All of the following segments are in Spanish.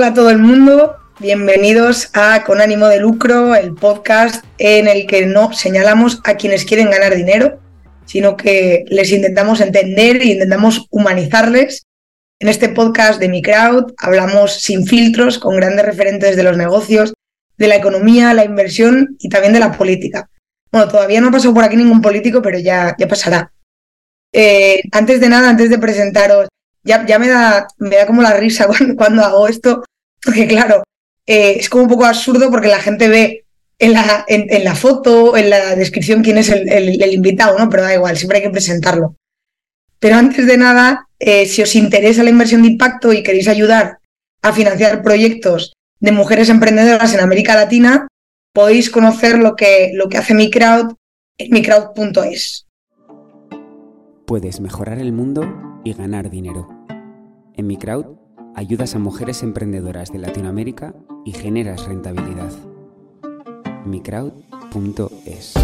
Hola a todo el mundo, bienvenidos a Con ánimo de lucro, el podcast en el que no señalamos a quienes quieren ganar dinero, sino que les intentamos entender y intentamos humanizarles. En este podcast de Mi Crowd hablamos sin filtros con grandes referentes de los negocios, de la economía, la inversión y también de la política. Bueno, todavía no ha pasado por aquí ningún político, pero ya, ya pasará. Eh, antes de nada, antes de presentaros, ya, me, da, me da como la risa cuando, hago esto, porque claro, eh, es como un poco absurdo porque la gente ve en la, en, la foto, en la descripción quién es el, invitado, ¿no? Pero da igual, siempre hay que presentarlo. Pero antes de nada, eh, si os interesa la inversión de impacto y queréis ayudar a financiar proyectos de mujeres emprendedoras en América Latina, podéis conocer lo que, lo que hace MiCrowd en microwd.es. Puedes mejorar el mundo y ganar dinero. En MiCrowd ayudas a mujeres emprendedoras de Latinoamérica y generas rentabilidad. microwd.es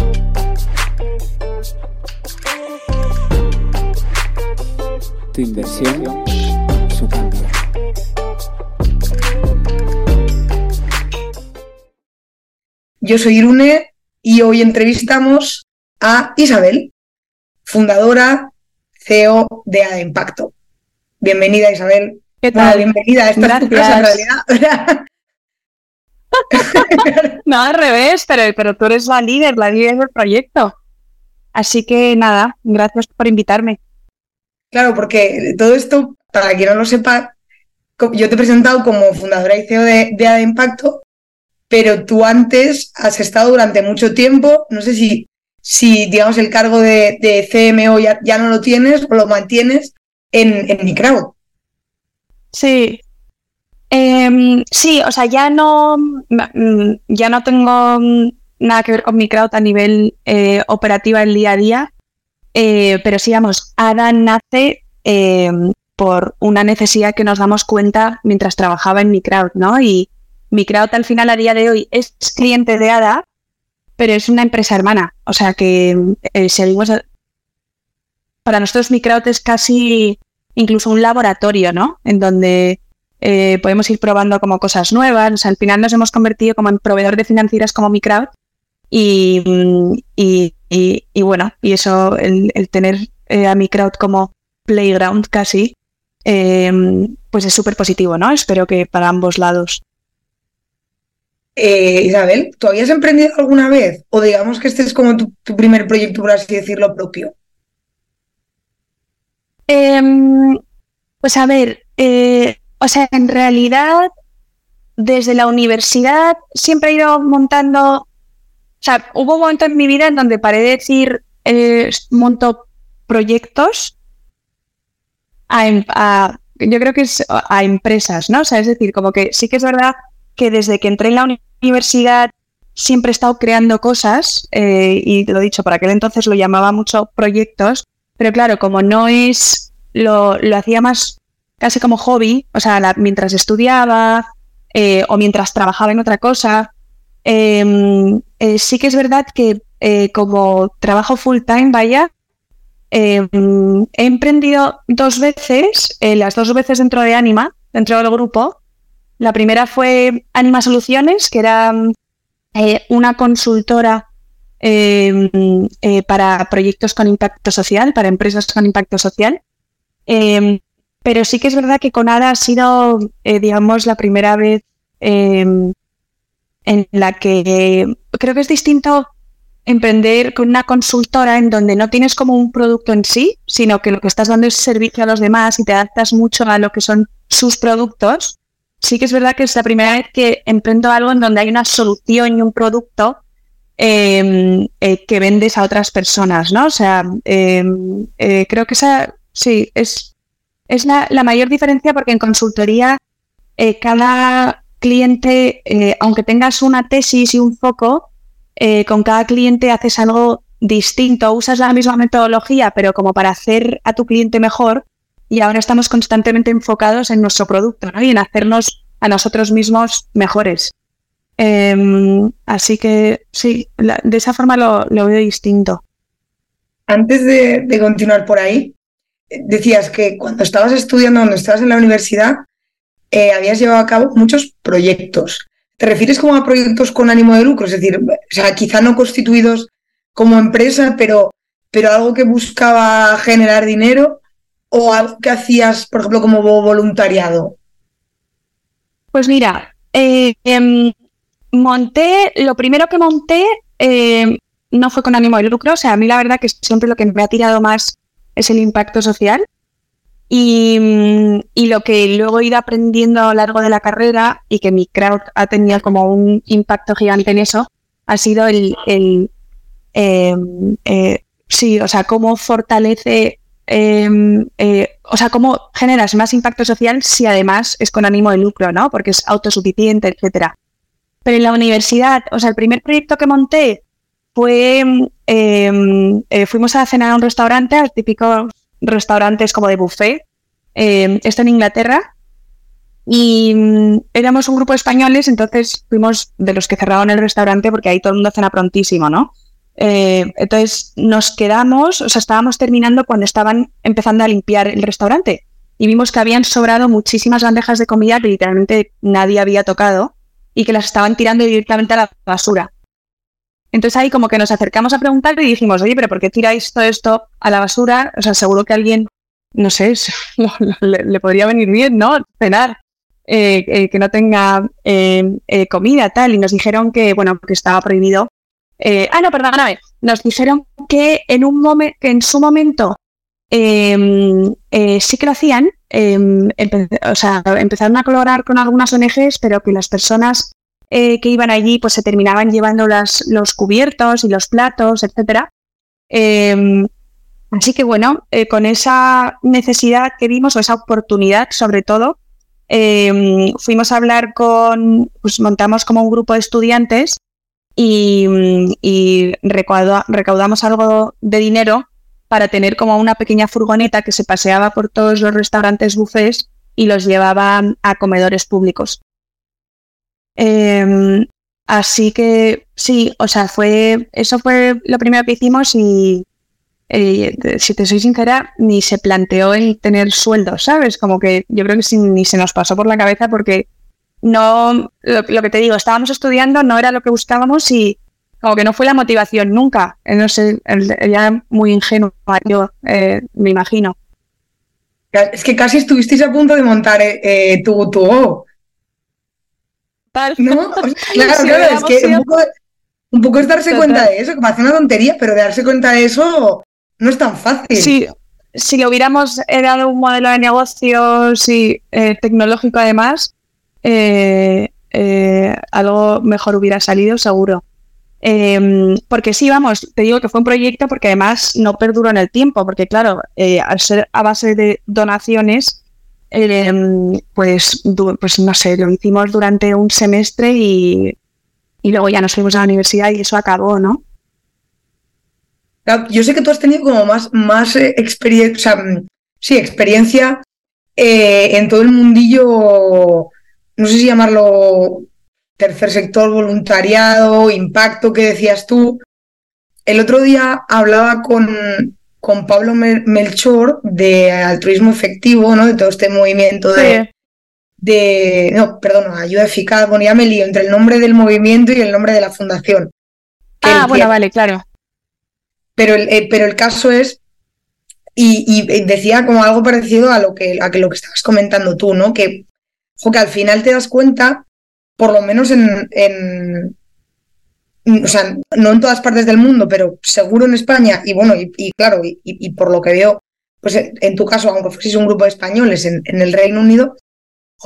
Tu inversión, su cambio. Yo soy Irune y hoy entrevistamos a Isabel, fundadora, CEO de ADE Impacto. Bienvenida, Isabel. ¿Qué tal? bienvenida. Esta es tu en realidad. no, al revés, pero, pero tú eres la líder, la líder del proyecto. Así que nada, gracias por invitarme. Claro, porque todo esto, para quien no lo sepa, yo te he presentado como fundadora y CEO de, de Impacto, pero tú antes has estado durante mucho tiempo, no sé si, si digamos, el cargo de, CMO ya, no lo tienes o lo mantienes en, en crowd. Sí. Em, sí, o sea, ya no, mm, ya no tengo nada que ver con mi crowd a nivel eh, operativa el día a día, eh, pero sí, vamos, ADA nace em, por una necesidad que nos damos cuenta mientras trabajaba en mi crowd, ¿no? Y, Microut al final a día de hoy es cliente de ADA, pero es una empresa hermana. O sea que eh, seguimos. Para nosotros Microut es casi incluso un laboratorio, ¿no? En donde eh, podemos ir probando como cosas nuevas. O sea, al final nos hemos convertido como en proveedor de financieras como Microut. Y, y, bueno, y eso, el, tener eh, a Microut como playground casi, pues es súper positivo, ¿no? Espero que para ambos lados. Eh, Isabel, ¿tú habías emprendido alguna vez? O digamos que este es como tu, primer proyecto, por así decirlo, propio. Em, pues a ver, eh, o sea, en realidad, desde la universidad siempre he ido montando, o sea, hubo un momento en mi vida en donde paré de decir, eh, monto proyectos a, yo creo que es a empresas, ¿no? O sea, es decir, como que sí que es verdad que desde que entré en la universidad siempre he estado creando cosas eh, y lo dicho, por aquel entonces lo llamaba mucho proyectos, pero claro, como no es, lo, lo hacía más casi como hobby, o sea, mientras estudiaba eh, o mientras trabajaba en otra cosa, em, eh, sí que es verdad que como trabajo full time, vaya, em, he emprendido dos veces, las dos veces dentro de Anima, dentro del grupo, la primera fue Anima Soluciones, que era eh, una consultora em, eh, para proyectos con impacto social, para empresas con impacto social. Em, pero sí que es verdad que con ADA ha sido, eh, digamos, la primera vez em, en la que creo que es distinto emprender con una consultora en donde no tienes como un producto en sí, sino que lo que estás dando es servicio a los demás y te adaptas mucho a lo que son sus productos sí que es verdad que es la primera vez que emprendo algo en donde hay una solución y un producto em, eh, que vendes a otras personas, ¿no? O sea, em, eh, creo que esa sí es, es la, mayor diferencia porque en consultoría eh, cada cliente, aunque tengas una tesis y un foco, con cada cliente haces algo distinto, usas la misma metodología, pero como para hacer a tu cliente mejor, y ahora estamos constantemente enfocados en nuestro producto ¿no? y en hacernos a nosotros mismos mejores. Em, así que sí, de esa forma lo, veo distinto. Antes de, continuar por ahí, decías que cuando estabas estudiando, cuando estabas en la universidad, eh, habías llevado a cabo muchos proyectos. ¿Te refieres como a proyectos con ánimo de lucro? Es decir, o sea, quizá no constituidos como empresa, pero, pero algo que buscaba generar dinero o algo que hacías, por ejemplo, como voluntariado. Pues mira, eh, em, monté, lo primero que monté em, no fue con ánimo de lucro, o sea, a mí la verdad que siempre lo que me ha tirado más es el impacto social. Y, lo que luego he ido aprendiendo a lo largo de la carrera y que mi crowd ha tenido como un impacto gigante en eso, ha sido el, el em, eh, sí, o sea, cómo fortalece, em, eh, o sea, cómo generas más impacto social si además es con ánimo de lucro, ¿no? Porque es autosuficiente, etcétera. Pero en la universidad, o sea, el primer proyecto que monté fue, em, eh, fuimos a cenar a un restaurante, al típico restaurantes como de buffet, eh, esto en Inglaterra, y mm, éramos un grupo de españoles, entonces fuimos de los que cerraron el restaurante porque ahí todo el mundo cena prontísimo, ¿no? Eh, entonces nos quedamos, o sea, estábamos terminando cuando estaban empezando a limpiar el restaurante y vimos que habían sobrado muchísimas bandejas de comida que literalmente nadie había tocado y que las estaban tirando directamente a la basura. Entonces ahí como que nos acercamos a preguntar y dijimos, oye, pero ¿por qué tiráis todo esto a la basura? O sea, seguro que alguien, no sé, le, podría venir bien, ¿no? Cenar, eh, eh, que no tenga eh, comida, tal. Y nos dijeron que, bueno, que estaba prohibido. Ah, no, perdóname. Nos dijeron que en, un que en su momento em, sí que lo hacían, em, o sea, empezaron a colaborar con algunas ONGs, pero que las personas eh, que iban allí pues se terminaban llevando los cubiertos y los platos, etcétera. Em, así que bueno, eh, con esa necesidad que vimos, o esa oportunidad sobre todo, fuimos a hablar con, pues montamos como un grupo de estudiantes y, recaudamos algo de dinero para tener como una pequeña furgoneta que se paseaba por todos los restaurantes buffets y los llevaba a comedores públicos. Em, así que sí, o sea, fue eso fue lo primero que hicimos y eh, si te soy sincera, ni se planteó el tener sueldo, ¿sabes? Como que yo creo que ni se nos pasó por la cabeza porque no, lo, que te digo, estábamos estudiando, no era lo que buscábamos y como que no fue la motivación nunca. Eh, no sé, ya muy ingenuo, yo eh, me imagino. Es que casi estuvisteis a punto de montar tu, tu no, claro, claro, es que un poco, es darse cuenta de eso, que parece una tontería, pero de darse cuenta de eso no es tan fácil. Sí, si lo hubiéramos dado un modelo de negocio sí, eh, tecnológico además, eh, eh, algo mejor hubiera salido seguro. Em, porque sí, vamos, te digo que fue un proyecto porque además no perduró en el tiempo, porque claro, al ser a base de donaciones, Em, pues, pues no sé, lo hicimos durante un semestre y, luego ya nos fuimos a la universidad y eso acabó, ¿no? Yo sé que tú has tenido como más, más eh, experiencia, mm, sí, experiencia eh, en todo el mundillo, no sé si llamarlo tercer sector, voluntariado, impacto que decías tú. El otro día hablaba con, con Pablo Melchor de altruismo efectivo, ¿no? De todo este movimiento de, de no, perdón, ayuda eficaz, bueno, ya me lío entre el nombre del movimiento y el nombre de la fundación. Ah, bueno, vale, claro. Pero el, eh, pero el caso es, y, decía como algo parecido a lo que, a que lo que estabas comentando tú, ¿no? Que, que al final te das cuenta, por lo menos en, o sea, no en todas partes del mundo, pero seguro en España, y bueno, y, claro, y, por lo que veo, pues en tu caso, aunque fueses un grupo de españoles en, el Reino Unido,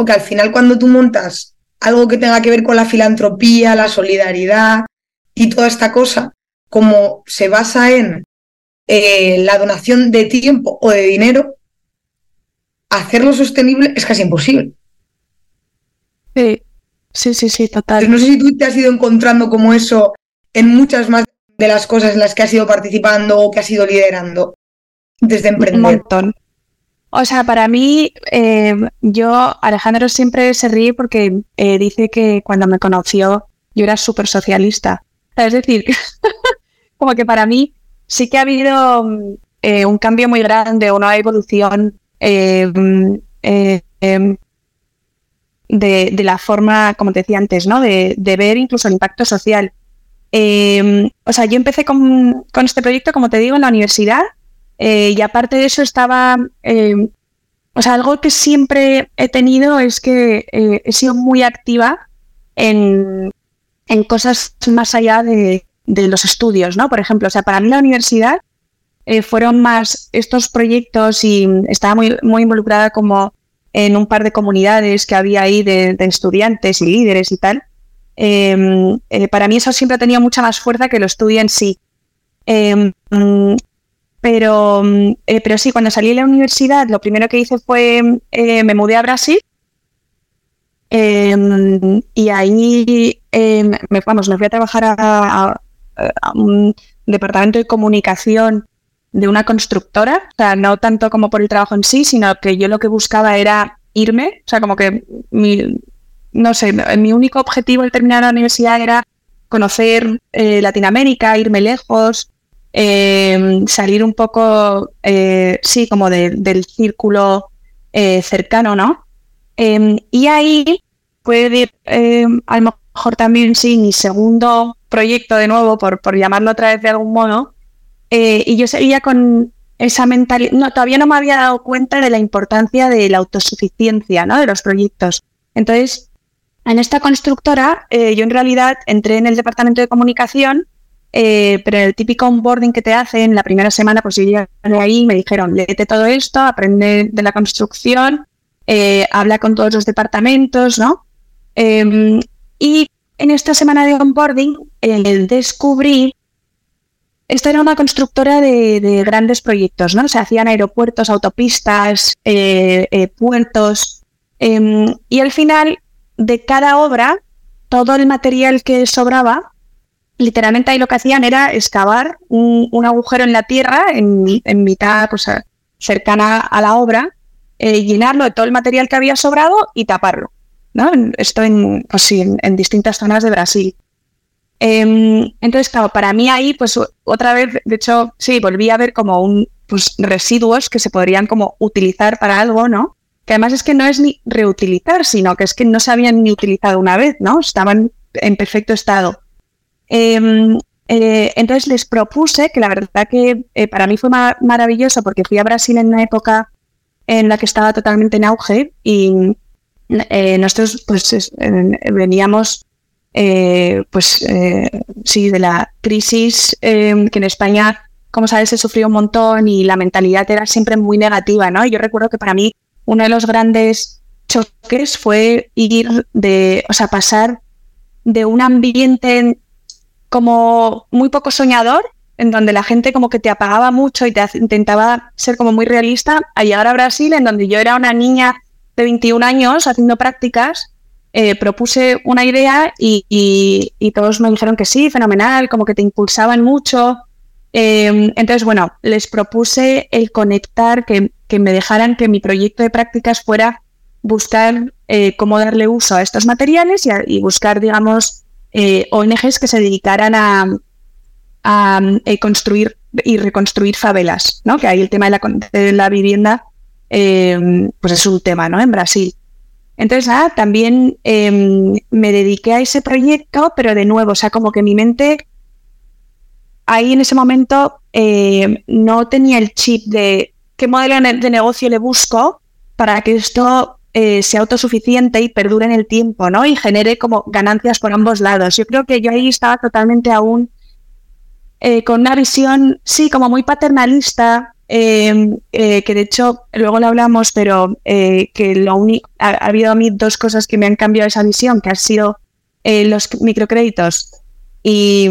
que al final cuando tú montas algo que tenga que ver con la filantropía, la solidaridad y toda esta cosa, como se basa en eh, la donación de tiempo o de dinero, hacerlo sostenible es casi imposible. Sí, Sí, sí, sí, total. no sé si tú te has ido encontrando como eso en muchas más de las cosas en las que has ido participando o que has ido liderando desde emprender. Un montón. O sea, para mí, eh, yo, Alejandro siempre se ríe porque eh, dice que cuando me conoció yo era súper socialista. Es decir, como que para mí sí que ha habido eh, un cambio muy grande, una evolución de, la forma, como te decía antes, ¿no? De, ver incluso el impacto social. Em, o sea, yo empecé con, este proyecto, como te digo, en la universidad eh, y aparte de eso estaba, em, o sea, algo que siempre he tenido es que eh, he sido muy activa en, en cosas más allá de, de, los estudios, ¿no? Por ejemplo, o sea, para mí la universidad eh, fueron más estos proyectos y estaba muy, muy involucrada como en un par de comunidades que había ahí de, estudiantes y líderes y tal. Em, eh, para mí eso siempre ha tenido mucha más fuerza que lo estudio en sí. Em, pero, eh, pero sí, cuando salí de la universidad, lo primero que hice fue, me mudé a Brasil em, y ahí me, vamos, me fui a trabajar a, un departamento de comunicación de una constructora, o sea, no tanto como por el trabajo en sí, sino que yo lo que buscaba era irme, o sea, como que mi, no sé, mi único objetivo al terminar la universidad era conocer eh, Latinoamérica, irme lejos, em, salir un poco, eh, sí, como del círculo eh, cercano, ¿no? Em, y ahí puede em, a lo mejor también, sí, mi segundo proyecto de nuevo, por, por llamarlo otra vez de algún modo, eh, y yo seguía con esa mentalidad, no, todavía no me había dado cuenta de la importancia de la autosuficiencia ¿no? de los proyectos. Entonces, en esta constructora, eh, yo en realidad entré en el departamento de comunicación, eh, pero el típico onboarding que te hacen la primera semana, pues yo llegué ahí me dijeron, léete todo esto, aprende de la construcción, habla con todos los departamentos, ¿no? Em, y en esta semana de onboarding descubrí esta era una constructora de, grandes proyectos, ¿no? Se hacían aeropuertos, autopistas, eh, eh, puertos. Em, y al final, de cada obra, todo el material que sobraba, literalmente ahí lo que hacían era excavar un, agujero en la tierra, en, mitad, pues, cercana a la obra, eh, llenarlo de todo el material que había sobrado y taparlo. ¿no? Esto en, pues en distintas zonas de Brasil. Em, entonces, claro, para mí ahí, pues otra vez, de hecho, sí, volví a ver como un, pues, residuos que se podrían como utilizar para algo, ¿no? Que además es que no es ni reutilizar, sino que es que no se habían ni utilizado una vez, ¿no? Estaban en perfecto estado. Em, eh, entonces les propuse, que la verdad que eh, para mí fue maravilloso porque fui a Brasil en una época en la que estaba totalmente en auge y eh, nosotros pues veníamos eh, pues eh, sí, de la crisis em, que en España, como sabes, se sufrió un montón y la mentalidad era siempre muy negativa, ¿no? Yo recuerdo que para mí uno de los grandes choques fue ir de, o sea, pasar de un ambiente como muy poco soñador, en donde la gente como que te apagaba mucho y te intentaba ser como muy realista, a llegar a Brasil, en donde yo era una niña de 21 años haciendo prácticas eh, propuse una idea y, todos me dijeron que sí, fenomenal, como que te impulsaban mucho. Em, entonces, bueno, les propuse el conectar, que, me dejaran que mi proyecto de prácticas fuera buscar eh, cómo darle uso a estos materiales y, buscar, digamos, eh, ONGs que se dedicaran a, a construir y reconstruir favelas, ¿no? Que ahí el tema de la, de la vivienda, em, pues es un tema, ¿no? En Brasil. Entonces, ah, también em, me dediqué a ese proyecto, pero de nuevo, o sea, como que mi mente ahí en ese momento eh, no tenía el chip de qué modelo de negocio le busco para que esto eh, sea autosuficiente y perdure en el tiempo, ¿no? Y genere como ganancias por ambos lados. Yo creo que yo ahí estaba totalmente aún eh, con una visión, sí, como muy paternalista, Em, eh, que de hecho luego lo hablamos, pero eh, que lo único, ha, habido a mí dos cosas que me han cambiado esa visión, que han sido eh, los microcréditos y,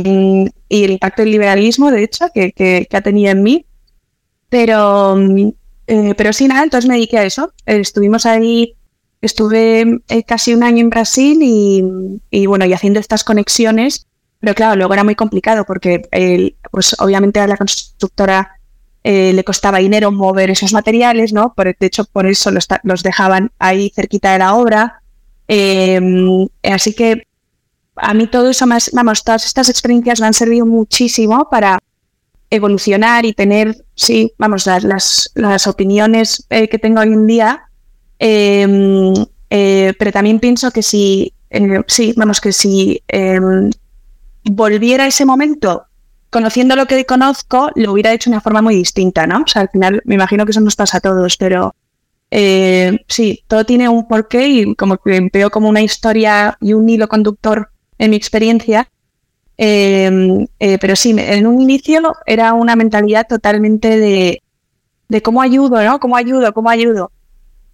el impacto del liberalismo, de hecho, que, ha tenido en mí. Pero, pero sí, nada, entonces me dediqué a eso. estuvimos ahí, estuve casi un año en Brasil y, y, bueno, y haciendo estas conexiones, pero claro, luego era muy complicado porque pues obviamente la constructora eh, le costaba dinero mover esos materiales, ¿no? Por, de hecho, por eso los, dejaban ahí cerquita de la obra. Em, así que a mí todo eso más, vamos, todas estas experiencias me han servido muchísimo para evolucionar y tener, sí, vamos, las, las, opiniones eh, que tengo hoy en día. Em, pero también pienso que si, sí, vamos, que si em, volviera ese momento conociendo lo que conozco, lo hubiera hecho de una forma muy distinta, ¿no? O sea, al final me imagino que eso nos pasa a todos, pero eh, sí, todo tiene un porqué y como que veo como una historia y un hilo conductor en mi experiencia. Em, eh, pero sí, en un inicio era una mentalidad totalmente de, de cómo ayudo, ¿no? ¿Cómo ayudo? ¿Cómo ayudo?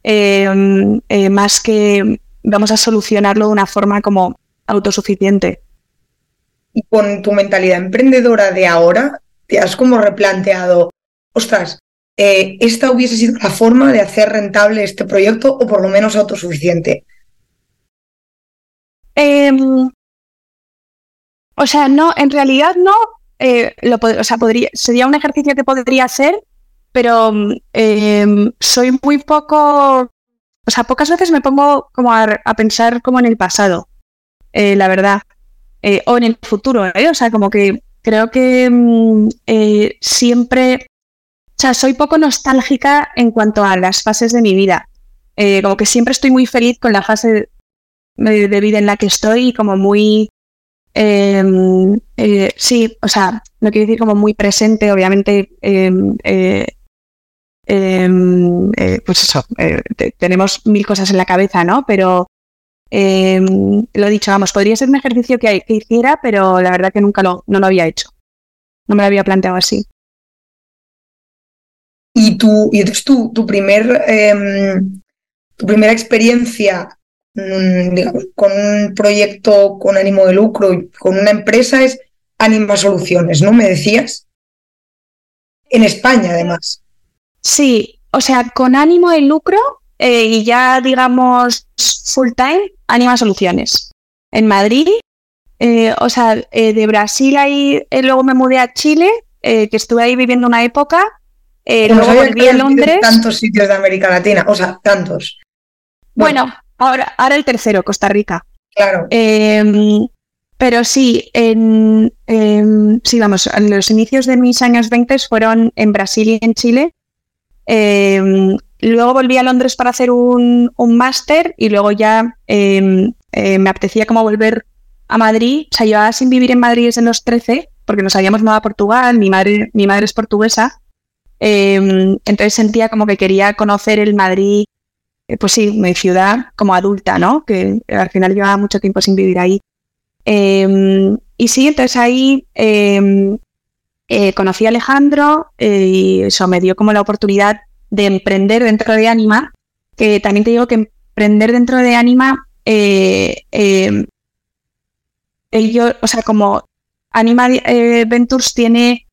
Em, eh, más que vamos a solucionarlo de una forma como autosuficiente y con tu mentalidad emprendedora de ahora, te has como replanteado, ostras, eh, esta hubiese sido la forma de hacer rentable este proyecto o por lo menos autosuficiente. Em, o sea, no, en realidad no. Eh, lo, o podría, sería un ejercicio que podría hacer, pero em, soy muy poco. O sea, pocas veces me pongo como a, pensar como en el pasado, eh, la verdad. Eh, o en el futuro, ¿eh? O sea, como que creo que mm, eh, siempre, o sea, soy poco nostálgica en cuanto a las fases de mi vida. como que siempre estoy muy feliz con la fase de, vida en la que estoy y como muy, em, sí, o sea, no quiero decir como muy presente, obviamente. Em, em, pues eso, tenemos mil cosas en la cabeza, ¿no? Pero eh, lo he dicho, vamos, podría ser un ejercicio que, hiciera, pero la verdad que nunca lo, no lo había hecho. No me lo había planteado así. Y tu, y entonces tu, tu primer em, tu primera experiencia mm, con un proyecto con ánimo de lucro y con una empresa es Anima Soluciones, ¿no? Me decías. En España, además. Sí, o sea, con ánimo de lucro eh, y ya, digamos, full time, Anima Soluciones. En Madrid, eh, o sea, eh, de Brasil ahí, luego me mudé a Chile, que estuve ahí viviendo una época. luego volví a Londres. Tantos sitios de América Latina, o sea, tantos. Bueno, ahora, ahora el tercero, Costa Rica. Claro. Em, pero sí, en, sí, vamos, los inicios de mis años 20 fueron en Brasil y en Chile. Em, Luego volví a Londres para hacer un, máster y luego ya em, eh, me apetecía como volver a Madrid. O sea, llevaba sin vivir en Madrid desde los 13 porque nos habíamos mudado a Portugal, mi madre, mi madre es portuguesa. Em, entonces sentía como que quería conocer el Madrid, eh, pues sí, mi ciudad como adulta, ¿no? Que al final llevaba mucho tiempo sin vivir ahí. Em, y sí, entonces ahí eh, conocí a Alejandro y eso me dio como la oportunidad de emprender dentro de Anima, que también te digo que emprender dentro de Anima, eh, eh, ellos, o sea, como Anima eh, Ventures tiene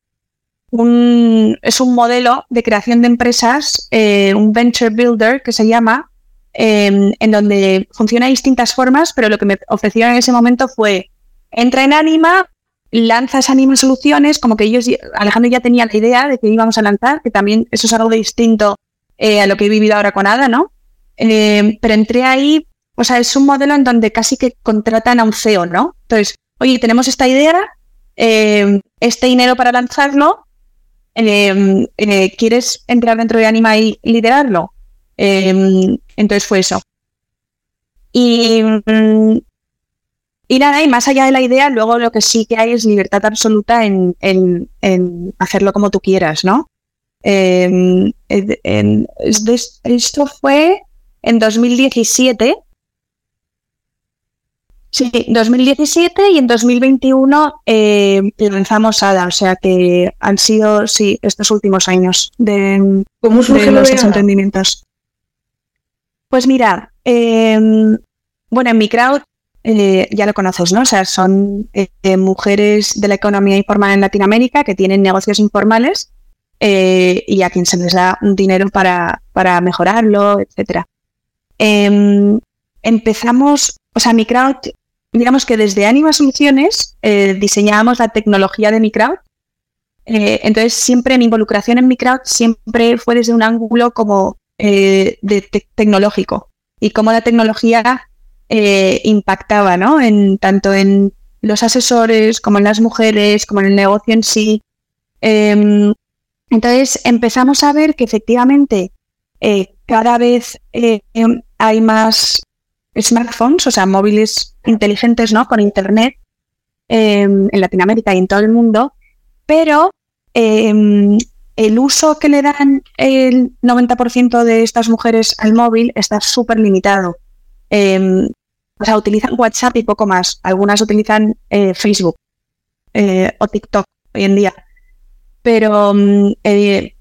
un, es un modelo de creación de empresas, un venture builder que se llama, em, en donde funciona de distintas formas, pero lo que me ofrecieron en ese momento fue, entra en Anima, lanzas Anima Soluciones, como que ellos, Alejandro ya tenía la idea de que íbamos a lanzar, que también eso es algo distinto eh, a lo que he vivido ahora con Ada, ¿no? Eh, pero entré ahí, o sea, es un modelo en donde casi que contratan a un CEO, ¿no? Entonces, oye, tenemos esta idea, eh, este dinero para lanzarlo, ¿quieres entrar dentro de Anima y liderarlo? entonces fue eso. Y mm, y nada, y más allá de la idea, luego lo que sí que hay es libertad absoluta en, hacerlo como tú quieras, ¿no? Em, esto fue en 2017. Sí, 2017 y en 2021 eh, lanzamos ADA, o sea que han sido, sí, estos últimos años de, ¿Cómo de nuestros entendimientos. Pues mira, em, bueno, en mi crowd eh, ya lo conoces, ¿no? O sea, son eh, mujeres de la economía informal en Latinoamérica que tienen negocios informales eh, y a quien se les da un dinero para, para mejorarlo, etcétera. Em, empezamos, o sea, mi crowd, digamos que desde Anima Soluciones diseñábamos la tecnología de mi crowd. entonces, siempre mi involucración en mi crowd siempre fue desde un ángulo como de tecnológico y cómo la tecnología eh, impactaba, ¿no? En, tanto en los asesores como en las mujeres, como en el negocio en sí. Em, entonces empezamos a ver que efectivamente eh, cada vez eh, hay más smartphones, o sea, móviles inteligentes, ¿no? Con internet em, en Latinoamérica y en todo el mundo, pero em, el uso que le dan el 90% de estas mujeres al móvil está súper limitado. Em, o sea, utilizan WhatsApp y poco más. Algunas utilizan eh, Facebook eh, o TikTok hoy en día. Pero, mm, eh,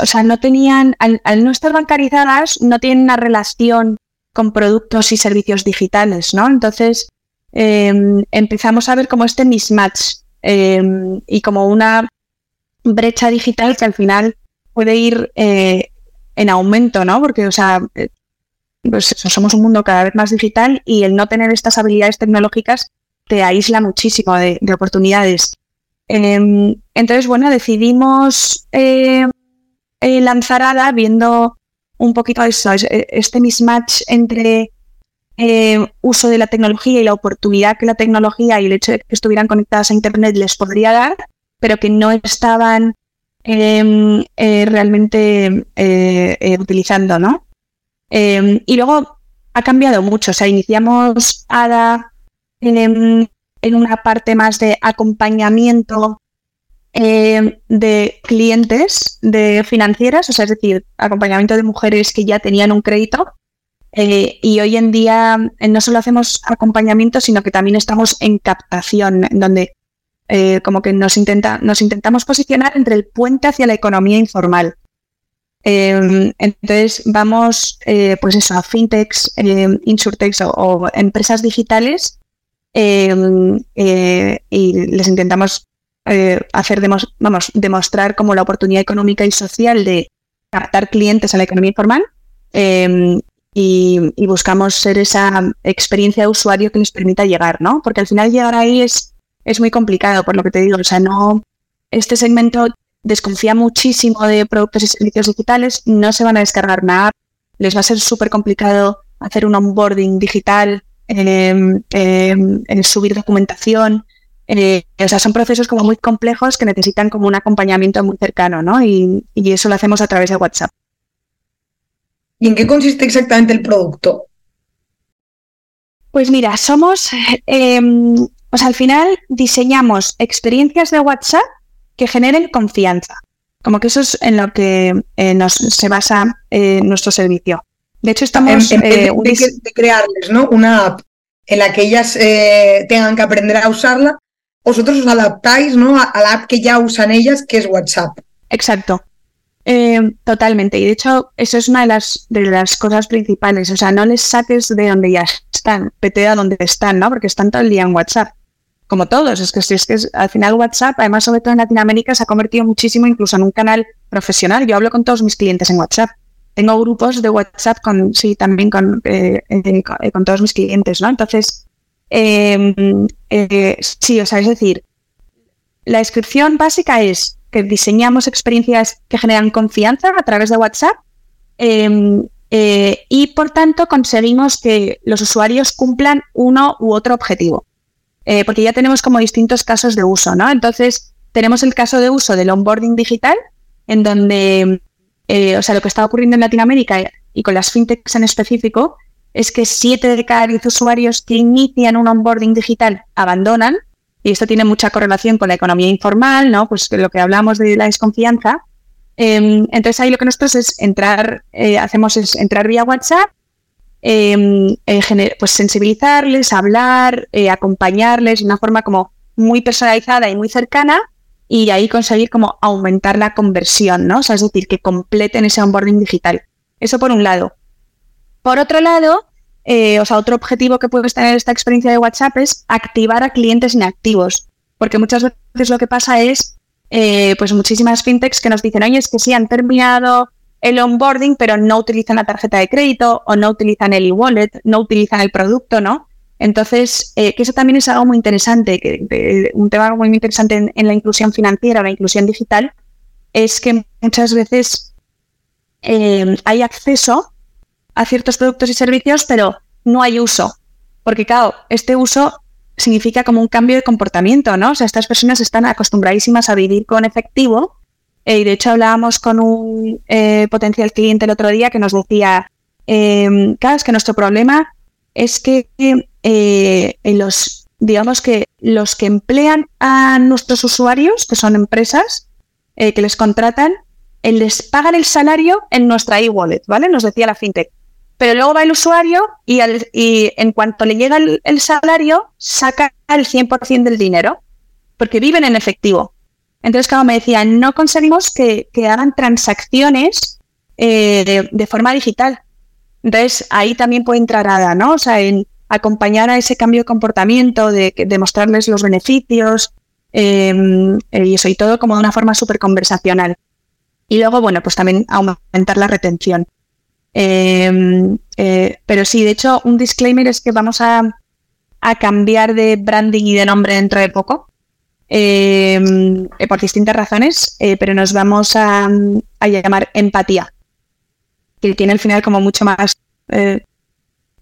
o sea, no tenían, al, no estar bancarizadas, no tienen una relación con productos y servicios digitales, ¿no? Entonces, em, empezamos a ver como este mismatch em, y como una brecha digital que al final puede ir en aumento, ¿no? Porque, o sea, pues somos un mundo cada vez más digital y el no tener estas habilidades tecnológicas te aísla muchísimo de, oportunidades. Em, entonces, bueno, decidimos eh, eh, lanzar ADA viendo un poquito eso, este mismatch entre eh, uso de la tecnología y la oportunidad que la tecnología y el hecho de que estuvieran conectadas a Internet les podría dar, pero que no estaban em, realmente utilizando, ¿no? Em, y luego ha cambiado mucho. O sea, iniciamos ADA en, una parte más de acompañamiento em, de clientes de financieras, o sea, es decir, acompañamiento de mujeres que ya tenían un crédito. Eh, y hoy en día eh, no solo hacemos acompañamiento, sino que también estamos en captación, donde eh, como que nos, intenta, nos intentamos posicionar entre el puente hacia la economía informal. Em, entonces vamos, eh, pues eso, a fintechs, eh, insurtechs o, empresas digitales em, eh, y les intentamos hacer, vamos, demostrar como la oportunidad económica y social de captar clientes a la economía informal y, y, buscamos ser esa experiencia de usuario que les permita llegar, ¿no? Porque al final llegar ahí es, es muy complicado, por lo que te digo, o sea, no, este segmento desconfía muchísimo de productos y servicios digitales, no se van a descargar una app, les va a ser súper complicado hacer un onboarding digital, em, em, en subir documentación. Eh, o sea, son procesos como muy complejos que necesitan como un acompañamiento muy cercano, ¿no? Y, eso lo hacemos a través de WhatsApp. ¿Y en qué consiste exactamente el producto? Pues mira, somos, em, o sea, al final diseñamos experiencias de WhatsApp que generen confianza. Como que eso es en lo que eh, nos, se basa eh, nuestro servicio. De hecho, estamos... En, eh, de, crearles ¿no? una app en la que ellas tengan que aprender a usarla, vosotros os adaptáis ¿no? a, la app que ya usan ellas, que es WhatsApp. Exacto. totalmente. Y de hecho, eso es una de las, de las cosas principales. O sea, no les saques de donde ya están, pete a donde están, ¿no? Porque están todo el día en WhatsApp como todos, es que si es que al final WhatsApp, además sobre todo en Latinoamérica, se ha convertido muchísimo incluso en un canal profesional. Yo hablo con todos mis clientes en WhatsApp. Tengo grupos de WhatsApp con, sí, también con, eh, eh, eh, con todos mis clientes, ¿no? Entonces, em, sí, o sea, es decir, la descripción básica es que diseñamos experiencias que generan confianza a través de WhatsApp em, y, por tanto, conseguimos que los usuarios cumplan uno u otro objetivo. Eh, porque ya tenemos como distintos casos de uso, ¿no? Entonces, tenemos el caso de uso del onboarding digital, en donde, eh, o sea, lo que está ocurriendo en Latinoamérica y con las fintechs en específico, es que siete de cada diez usuarios que inician un onboarding digital abandonan, y esto tiene mucha correlación con la economía informal, ¿no? Pues lo que hablamos de la desconfianza. Em, entonces ahí lo que nosotros es entrar, eh, hacemos es entrar vía WhatsApp Em, pues sensibilizarles, hablar, eh, acompañarles de una forma como muy personalizada y muy cercana y ahí conseguir como aumentar la conversión, ¿no? O sea, es decir, que completen ese onboarding digital. Eso por un lado. Por otro lado, eh, o sea, otro objetivo que puedes tener esta experiencia de WhatsApp es activar a clientes inactivos, porque muchas veces lo que pasa es, eh, pues muchísimas fintechs que nos dicen, oye, es que sí, han terminado el onboarding, pero no utilizan la tarjeta de crédito o no utilizan el e-wallet, no utilizan el producto, ¿no? Entonces, eh, que eso también es algo muy interesante, que, un tema muy interesante en, la inclusión financiera o la inclusión digital, es que muchas veces eh, hay acceso a ciertos productos y servicios, pero no hay uso. Porque, claro, este uso significa como un cambio de comportamiento, ¿no? O sea, estas personas están acostumbradísimas a vivir con efectivo y de hecho hablábamos con un eh, potencial cliente el otro día que nos decía, eh, claro, es que nuestro problema es que eh, los, digamos que los que emplean a nuestros usuarios, que son empresas eh, que les contratan, eh, les pagan el salario en nuestra e-wallet, ¿vale? Nos decía la fintech. Pero luego va el usuario y, en cuanto le llega el, salario, saca el 100% del dinero, porque viven en efectivo. Entonces, como me decían, no conseguimos que, hagan transacciones de, forma digital. Entonces, ahí también puede entrar ADA, ¿no? O sea, en acompañar a ese cambio de comportamiento, de, mostrarles los beneficios em, y eso, y todo como de una forma súper conversacional. Y luego, bueno, pues también aumentar la retención. Em, eh, pero sí, de hecho, un disclaimer es que vamos a, cambiar de branding y de nombre dentro de poco. Em, eh, por distintas razones, eh, pero nos vamos a, a llamar empatía que tiene al final como mucho más, eh,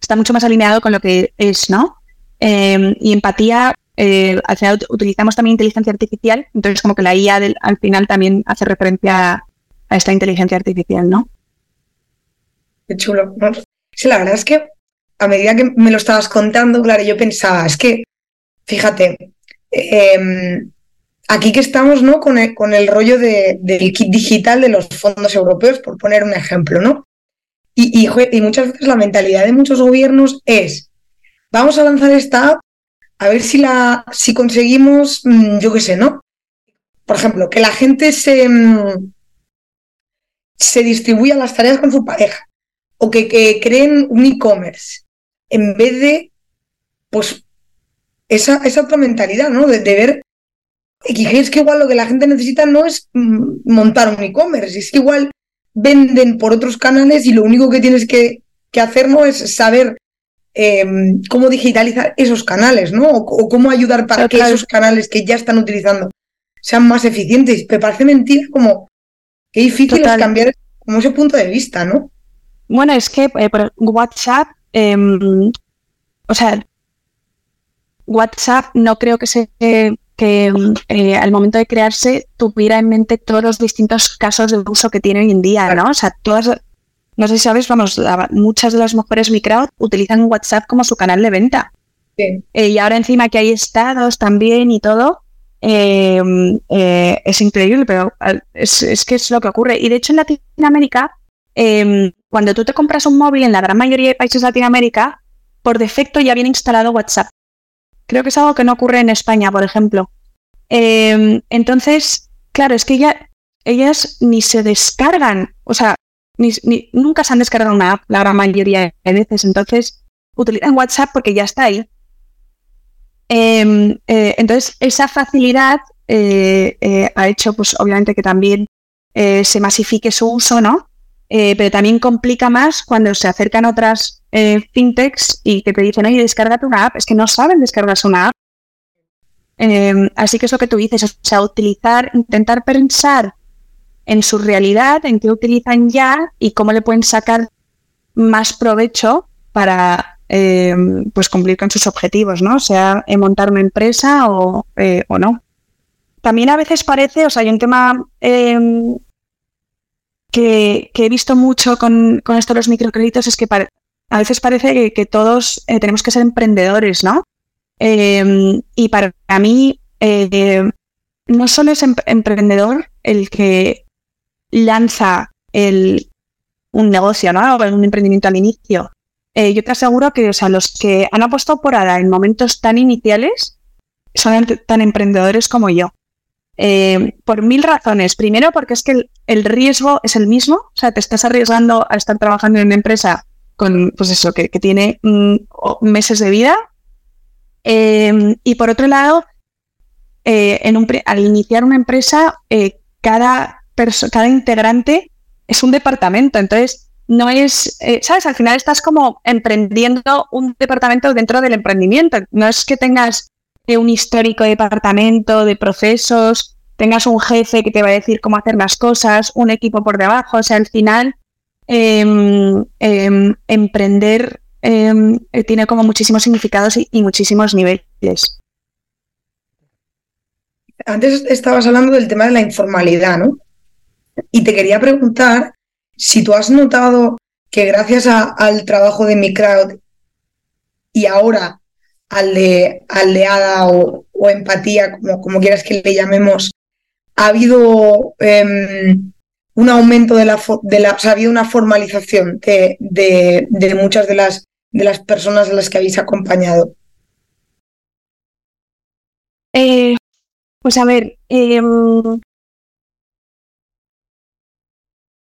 está mucho más alineado con lo que es, ¿no? Em, y empatía, al final utilizamos también inteligencia artificial, entonces como que la IA al final también hace referencia a, esta inteligencia artificial, ¿no? Qué chulo. Sí, la verdad es que a medida que me lo estabas contando, claro, yo pensaba, es que, fíjate, em, aquí que estamos ¿no? con, el, con el rollo de, del kit digital de los fondos europeos, por poner un ejemplo, ¿no? Y, y, muchas veces la mentalidad de muchos gobiernos es, vamos a lanzar esta app, a ver si, la, si conseguimos, mm, yo qué sé, ¿no? Por ejemplo, que la gente se, mm, se distribuya las tareas con su pareja o que, que creen un e-commerce en vez de, pues, esa, esa otra mentalidad, ¿no? De, de ver es que igual lo que la gente necesita no es mm, montar un e-commerce, es que igual venden por otros canales y lo único que tienes que, hacer no es saber em, cómo digitalizar esos canales, ¿no? O, cómo ayudar para que esos canales que ya están utilizando sean más eficientes. Me parece mentira como qué difícil es cambiar como ese punto de vista, ¿no? Bueno, es que eh, WhatsApp, em, o sea, WhatsApp no creo que se que eh, al momento de crearse tuviera en mente todos los distintos casos de uso que tiene hoy en día, ¿no? O sea, todas, no sé si sabes, vamos, muchas de las mujeres micro utilizan WhatsApp como su canal de venta. Eh, y ahora encima que hay estados también y todo, eh, es increíble, pero es, es, que es lo que ocurre. Y de hecho en Latinoamérica, em, cuando tú te compras un móvil en la gran mayoría de países de Latinoamérica, por defecto ya viene instalado WhatsApp. Creo que es algo que no ocurre en España, por ejemplo. Em, entonces, claro, es que ellas ni se descargan, o sea, ni, nunca se han descargado una app la gran mayoría de veces. Entonces, utilizan WhatsApp porque ya está ahí. Em, eh, entonces, esa facilidad eh, eh, ha hecho, pues, obviamente, que también se masifique su uso, ¿no? Pero también complica más cuando se acercan otras eh, fintechs y que te dicen, oye, descárgate una app, es que no saben descargarse una app. Em, así que eso que tú dices, o sea, utilizar, intentar pensar en su realidad, en qué utilizan ya y cómo le pueden sacar más provecho para em, pues cumplir con sus objetivos, ¿no? Sea, montar una empresa o, eh, o, no. También a veces parece, o sea, hay un tema em, que, he visto mucho con, con esto de los microcréditos, es que a veces parece que, todos eh, tenemos que ser emprendedores, ¿no? Em, y para mí, eh, no solo es em-, emprendedor el que lanza el, un negocio, ¿no? O un emprendimiento al inicio. Eh, yo te aseguro que, o sea, los que han apostado por ADA en momentos tan iniciales son tan emprendedores como yo. Por mil razones. Primero, porque es que el, riesgo es el mismo. O sea, te estás arriesgando a estar trabajando en una empresa con, pues eso, que, tiene mm, meses de vida. Em, y por otro lado, eh, en un, al iniciar una empresa, eh, cada, cada integrante es un departamento. Entonces, no es, eh, ¿sabes? Al final estás como emprendiendo un departamento dentro del emprendimiento. No es que tengas un histórico departamento de procesos, tengas un jefe que te va a decir cómo hacer las cosas, un equipo por debajo. O sea, al final Em, em, emprender em, tiene como muchísimos significados y, muchísimos niveles. Antes estabas hablando del tema de la informalidad, ¿no? Y te quería preguntar si tú has notado que gracias al trabajo de mi crowd y ahora al de, ADA o, empatía, como, como, quieras que le llamemos, ha habido em, un aumento de la, de la, o sea, ha habido una formalización de, de, muchas de las, de las personas a las que habéis acompañado. Eh, pues a ver, em,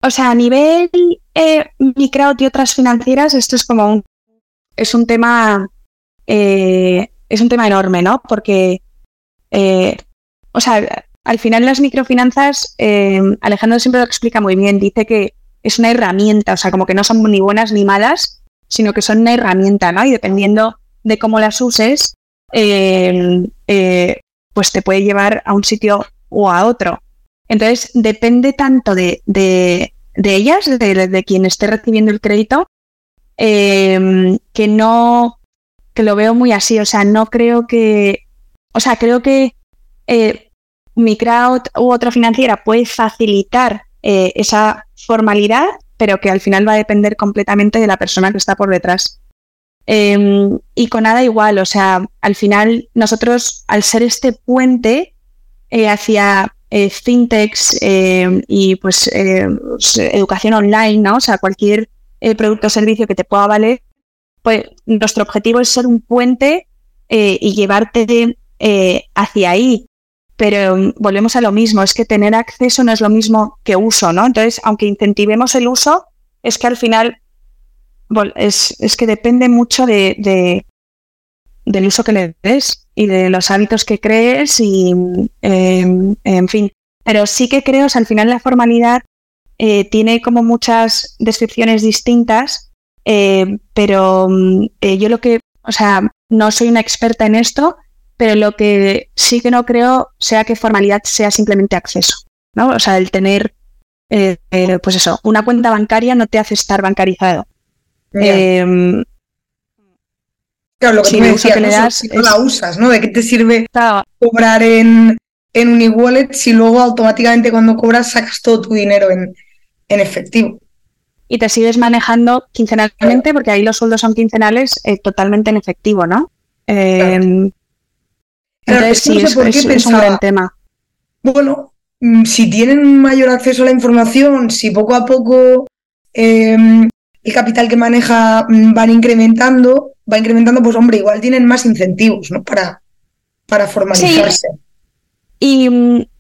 o sea, a nivel eh, micro y otras financieras, esto es como un, es un tema, eh, es un tema enorme, ¿no? Porque, eh, o sea, al final las microfinanzas, Alejandro siempre lo explica muy bien, dice que es una herramienta, o sea, como que no son ni buenas ni malas, sino que son una herramienta, ¿no? Y dependiendo de cómo las uses, pues te puede llevar a un sitio o a otro. Entonces, depende tanto de, de, ellas, de, quien esté recibiendo el crédito, que no, que lo veo muy así. O sea, no creo que, o sea, creo que eh, mi crowd u otra financiera puede facilitar eh, esa formalidad, pero que al final va a depender completamente de la persona que está por detrás. Em, y con nada igual, o sea, al final nosotros, al ser este puente eh, hacia eh, fintechs eh, y pues, pues, educación online, ¿no? O sea, cualquier producto o servicio que te pueda valer, pues nuestro objetivo es ser un puente y llevarte hacia ahí. Pero mm, volvemos a lo mismo, es que tener acceso no es lo mismo que uso, ¿no? Entonces, aunque incentivemos el uso, es que al final es, que depende mucho de, del uso que le des y de los hábitos que crees y, em, en fin. Pero sí que creo, al final la formalidad eh, tiene como muchas descripciones distintas, eh, pero mm, eh, yo lo que, o sea, no soy una experta en esto, pero lo que sí que no creo sea que formalidad sea simplemente acceso, ¿no? O sea, el tener, pues eso, una cuenta bancaria no te hace estar bancarizado. Em, claro, lo que tú me decías, ¿no? si no la usas, ¿no? ¿De qué te sirve cobrar en, en un e-wallet si luego automáticamente cuando cobras sacas todo tu dinero en, en efectivo? Y te sigues manejando quincenalmente, porque ahí los sueldos son quincenales, eh, totalmente en efectivo, ¿no? Eh, entonces, sí, es, un gran tema. Bueno, mm, si tienen mayor acceso a la información, si poco a poco em, el capital que maneja mm, van incrementando, va incrementando, pues hombre, igual tienen más incentivos, ¿no? Para, para formalizarse. Y,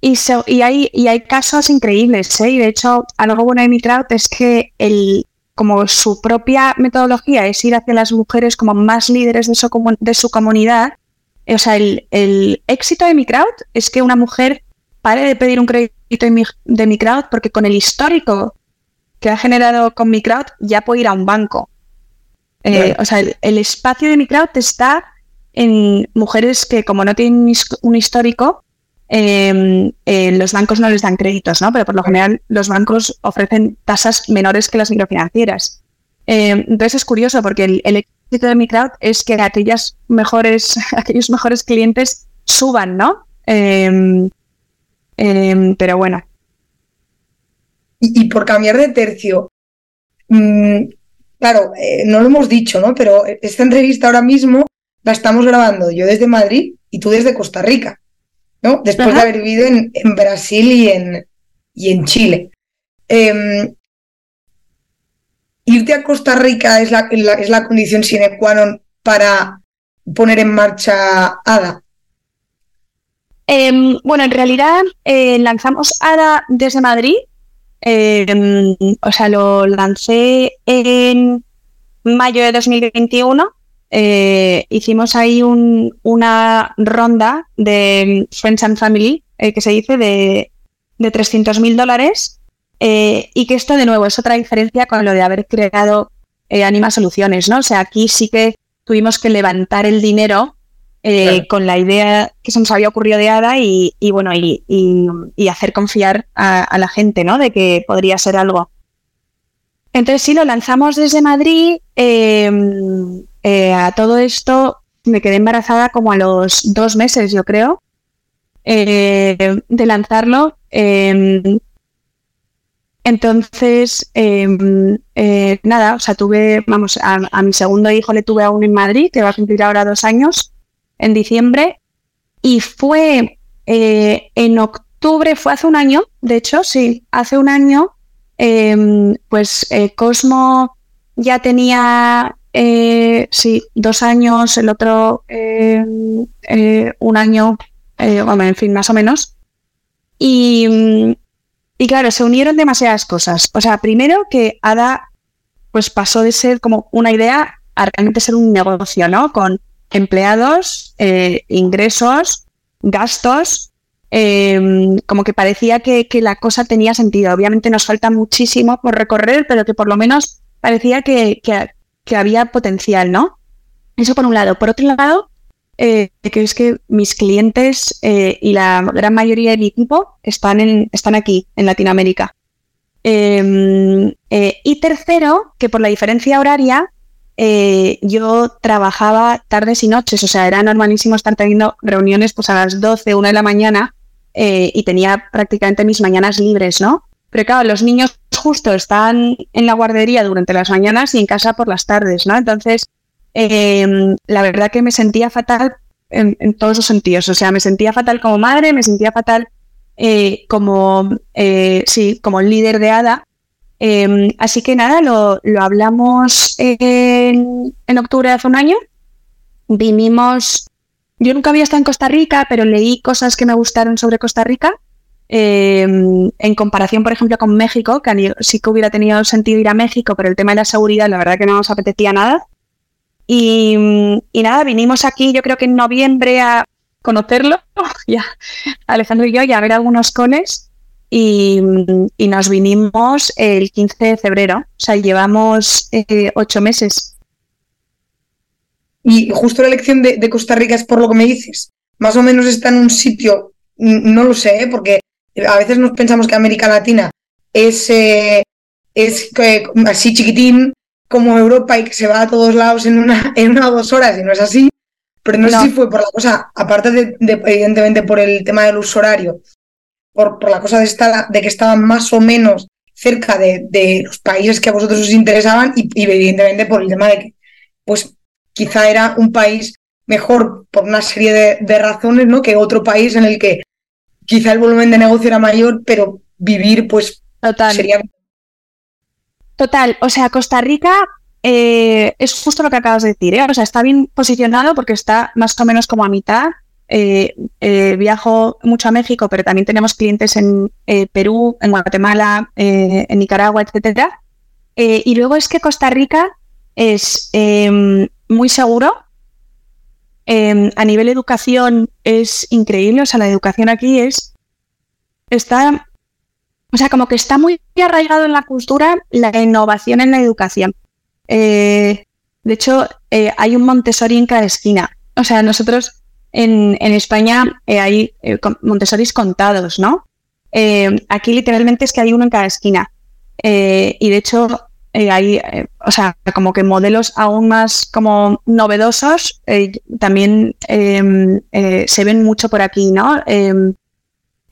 y, hay, y hay casos increíbles, ¿eh? Y de hecho, algo bueno de mi crowd es que el, como su propia metodología es ir hacia las mujeres como más líderes de su, de su comunidad, o sea, el, el, éxito de mi crowd es que una mujer pare de pedir un crédito de mi, de mi crowd porque con el histórico que ha generado con mi crowd ya puedo ir a un banco. Eh, o sea, el, espacio de mi crowd está en mujeres que como no tienen un histórico, em, eh, los bancos no les dan créditos, ¿no? Pero por lo general los bancos ofrecen tasas menores que las microfinancieras. Em, entonces es curioso porque el, éxito de mi crowd es que aquellas mejores, aquellos mejores clientes suban, ¿no? Em, pero bueno, y, por cambiar de tercio, mm, claro, eh, no lo hemos dicho, ¿no? Pero esta entrevista ahora mismo la estamos grabando yo desde Madrid y tú desde Costa Rica, ¿no? Después de haber vivido en, Brasil y en, y en Chile. Em, irte a Costa Rica es la, es la condición sine qua non para poner en marcha ADA. Em, bueno, en realidad eh, lanzamos ADA desde Madrid Em, o sea, lo lancé en mayo de 2021. Eh, hicimos ahí una ronda de Friends and Family, eh, que se dice, de, de 300 mil dólares. Eh, y que esto, de nuevo, es otra diferencia con lo de haber creado Anima Soluciones, ¿no? O sea, aquí sí que tuvimos que levantar el dinero eh, con la idea que se nos había ocurrido de ADA y, bueno, y, hacer confiar a, la gente, ¿no? De que podría ser algo. Entonces sí, lo lanzamos desde Madrid. Eh, a todo esto me quedé embarazada como a los dos meses, yo creo, eh, de lanzarlo. Em, entonces, em, eh, nada, o sea, tuve, vamos, a, mi segundo hijo le tuve aún en Madrid, que va a cumplir ahora dos años, en diciembre, y fue en octubre, fue hace un año, de hecho, sí, hace un año, em, pues Cosmo ya tenía, sí, dos años, el otro em, un año, bueno, en fin, más o menos. Y, claro, se unieron demasiadas cosas. O sea, primero que Ada pues pasó de ser como una idea a realmente ser un negocio, ¿no? Con empleados, eh, ingresos, gastos, em, como que parecía que, la cosa tenía sentido. Obviamente nos falta muchísimo por recorrer, pero que por lo menos parecía que había potencial, ¿no? Eso por un lado. Por otro lado, eh, que es que mis clientes eh, y la gran mayoría de mi equipo están, en, están aquí, en Latinoamérica. Em, eh, y tercero, que por la diferencia horaria, yo trabajaba tardes y noches, o sea, era normalísimo estar teniendo reuniones pues, a las 12, 1 de la mañana y tenía prácticamente mis mañanas libres, ¿no? Pero claro, los niños justo están en la guardería durante las mañanas y en casa por las tardes, ¿no? Entonces, Em, la verdad que me sentía fatal en, todos los sentidos. O sea, me sentía fatal como madre, me sentía fatal eh, como, eh, sí, como líder de ADA. Em, así que nada, lo, hablamos en, octubre de hace un año. Vinimos, yo nunca había estado en Costa Rica, pero leí cosas que me gustaron sobre Costa Rica. Em, en comparación, por ejemplo, con México, que sí que hubiera tenido sentido ir a México, pero el tema de la seguridad, la verdad que no nos apetecía nada. Y, nada, vinimos aquí yo creo que en noviembre a conocerlo, ya Alejandro y yo, ya a ver algunos coles y, nos vinimos el 15 de febrero, o sea, llevamos eh, ocho meses. Y justo la elección de, Costa Rica es por lo que me dices. Más o menos está en un sitio, no lo sé, ¿eh? porque a veces nos pensamos que América Latina es, eh, es así chiquitín, como Europa y que se va a todos lados en una, en una o dos horas y no es así. Pero no, sé si fue por la cosa, aparte de, evidentemente por el tema del uso horario, por, por la cosa de, estar, de que estaban más o menos cerca de, los países que a vosotros os interesaban y, evidentemente por el tema de que pues quizá era un país mejor por una serie de, razones ¿no? que otro país en el que quizá el volumen de negocio era mayor, pero vivir pues sería Total, o sea, Costa Rica eh, es justo lo que acabas de decir, ¿eh? o sea, está bien posicionado porque está más o menos como a mitad. Eh, viajo mucho a México, pero también tenemos clientes en Perú, en Guatemala, en Nicaragua, etcétera. y luego es que Costa Rica es muy seguro. Em, a nivel educación es increíble, o sea, la educación aquí es está o sea, como que está muy arraigado en la cultura la innovación en la educación. Eh, de hecho, eh, hay un Montessori en cada esquina. O sea, nosotros en, España eh, hay Montessoris contados, ¿no? aquí literalmente es que hay uno en cada esquina. y de hecho, hay, o sea, como que modelos aún más como novedosos también se ven mucho por aquí, ¿no?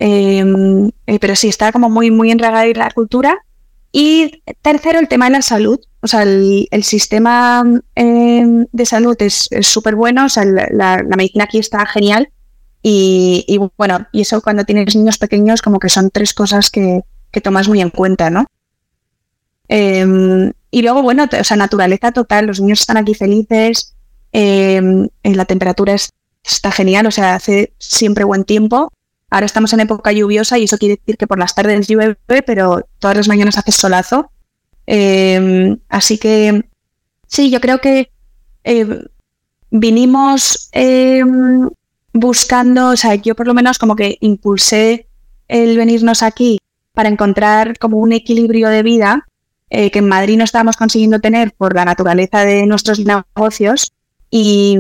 Em, eh, pero sí, está como muy, muy enragada en la cultura. Y tercero, el tema de la salud. O sea, el, sistema em, de salud es súper bueno, o sea, la, medicina aquí está genial. Y, bueno, y eso cuando tienes niños pequeños, como que son tres cosas que, tomas muy en cuenta, ¿no? Em, y luego, bueno, o sea, naturaleza total, los niños están aquí felices, la temperatura está genial, o sea, hace siempre buen tiempo. Ahora estamos en época lluviosa y eso quiere decir que por las tardes llueve, pero todas las mañanas hace solazo. Em, así que sí, yo creo que eh, vinimos em, buscando, o sea, yo por lo menos como que impulsé el venirnos aquí para encontrar como un equilibrio de vida eh, que en Madrid no estábamos consiguiendo tener por la naturaleza de nuestros negocios y,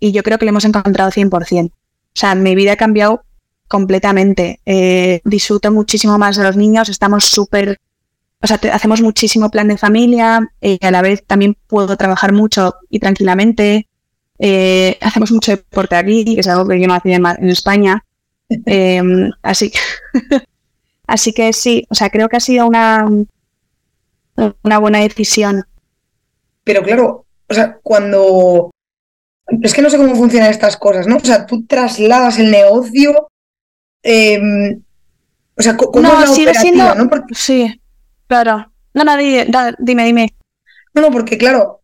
y yo creo que lo hemos encontrado 100%. O sea, mi vida ha cambiado completamente. Eh, disfruto muchísimo más de los niños, estamos súper, o sea, hacemos muchísimo plan de familia, y a la vez también puedo trabajar mucho y tranquilamente. Eh, hacemos mucho deporte aquí, que es algo que yo no hacía en, España. Em, así, Así que sí, o sea, creo que ha sido una, una buena decisión. Pero claro, o sea, cuando... Es que no sé cómo funcionan estas cosas, ¿no? O sea, tú trasladas el negocio... Em, o sea, ¿cómo no, es la sigue operativa, siendo... no? Porque- Sí, claro. No, no, dime, dime. No, no, porque claro,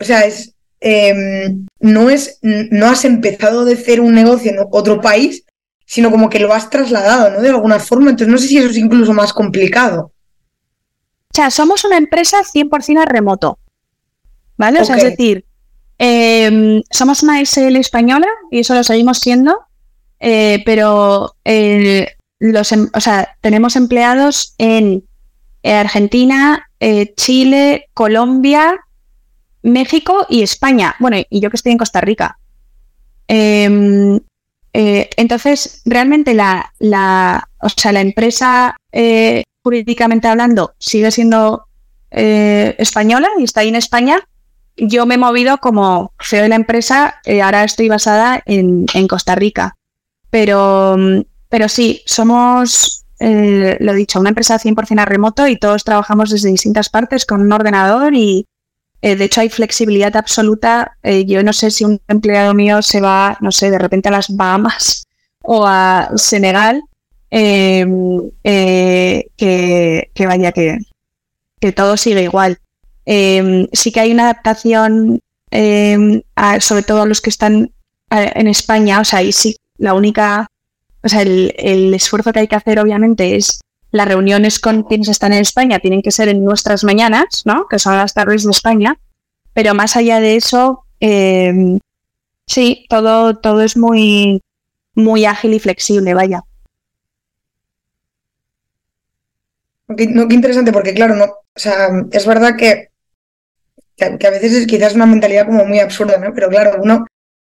o sea, es, em, no es, no has empezado de cero un negocio en otro país, sino como que lo has trasladado, ¿no? De alguna forma. Entonces no sé si eso es incluso más complicado. O sea, somos una empresa 100% a remoto. ¿Vale? O sea, es decir, eh, somos una SL española y eso lo seguimos siendo, eh, pero eh, los, em- o sea, tenemos empleados en eh, Argentina, Chile, Colombia, México y España. Bueno, y yo que estoy en Costa Rica. Em, entonces, realmente la, la, o sea, la empresa, jurídicamente hablando, sigue siendo eh, española y está ahí en España. Yo me he movido como CEO de la empresa, eh, ahora estoy basada en, Costa Rica. Pero, mm, pero sí, somos, eh, lo dicho, una empresa 100% a remoto y todos trabajamos desde distintas partes con un ordenador y eh, de hecho hay flexibilidad absoluta. Yo no sé si un empleado mío se va, no sé, de repente a las Bahamas o a Senegal, eh, eh, que, vaya, que, que todo sigue igual. Eh, sí que hay una adaptación, a- sobre todo a los que están en España, o sea, y sí, la única, o sea, el, el esfuerzo que hay que hacer obviamente es las reuniones con quienes están en España tienen que ser en nuestras mañanas, ¿no? Que son las tardes de España, pero más allá de eso, sí, todo, todo es muy, muy ágil y flexible, vaya. Qué, no, qué interesante, porque claro, no, o sea, es verdad que, que, a- veces es quizás una mentalidad como muy absurda, ¿no? Pero claro, uno,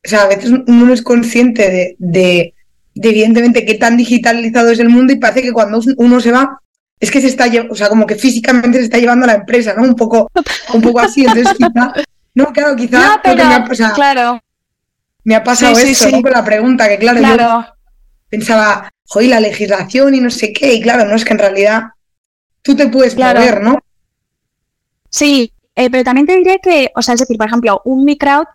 o sea, a veces uno no es consciente de, de, de evidentemente qué tan digitalizado es el mundo y parece que cuando uno se va es que se está, o sea, como que físicamente se está llevando a la empresa, ¿no? Un poco, un poco así, entonces quizá, no, claro, quizá No, pero, me, ha, o sea, claro, me ha pasado Sí, sí, eso, sí. ¿no? Con la pregunta, que claro, yo claro. pensaba, joder, la legislación y no sé qué, y claro, no es que en realidad tú te puedes Claro. mover, ¿no? Sí, eh, pero también te diré que, o sea, es decir, por ejemplo, un microwd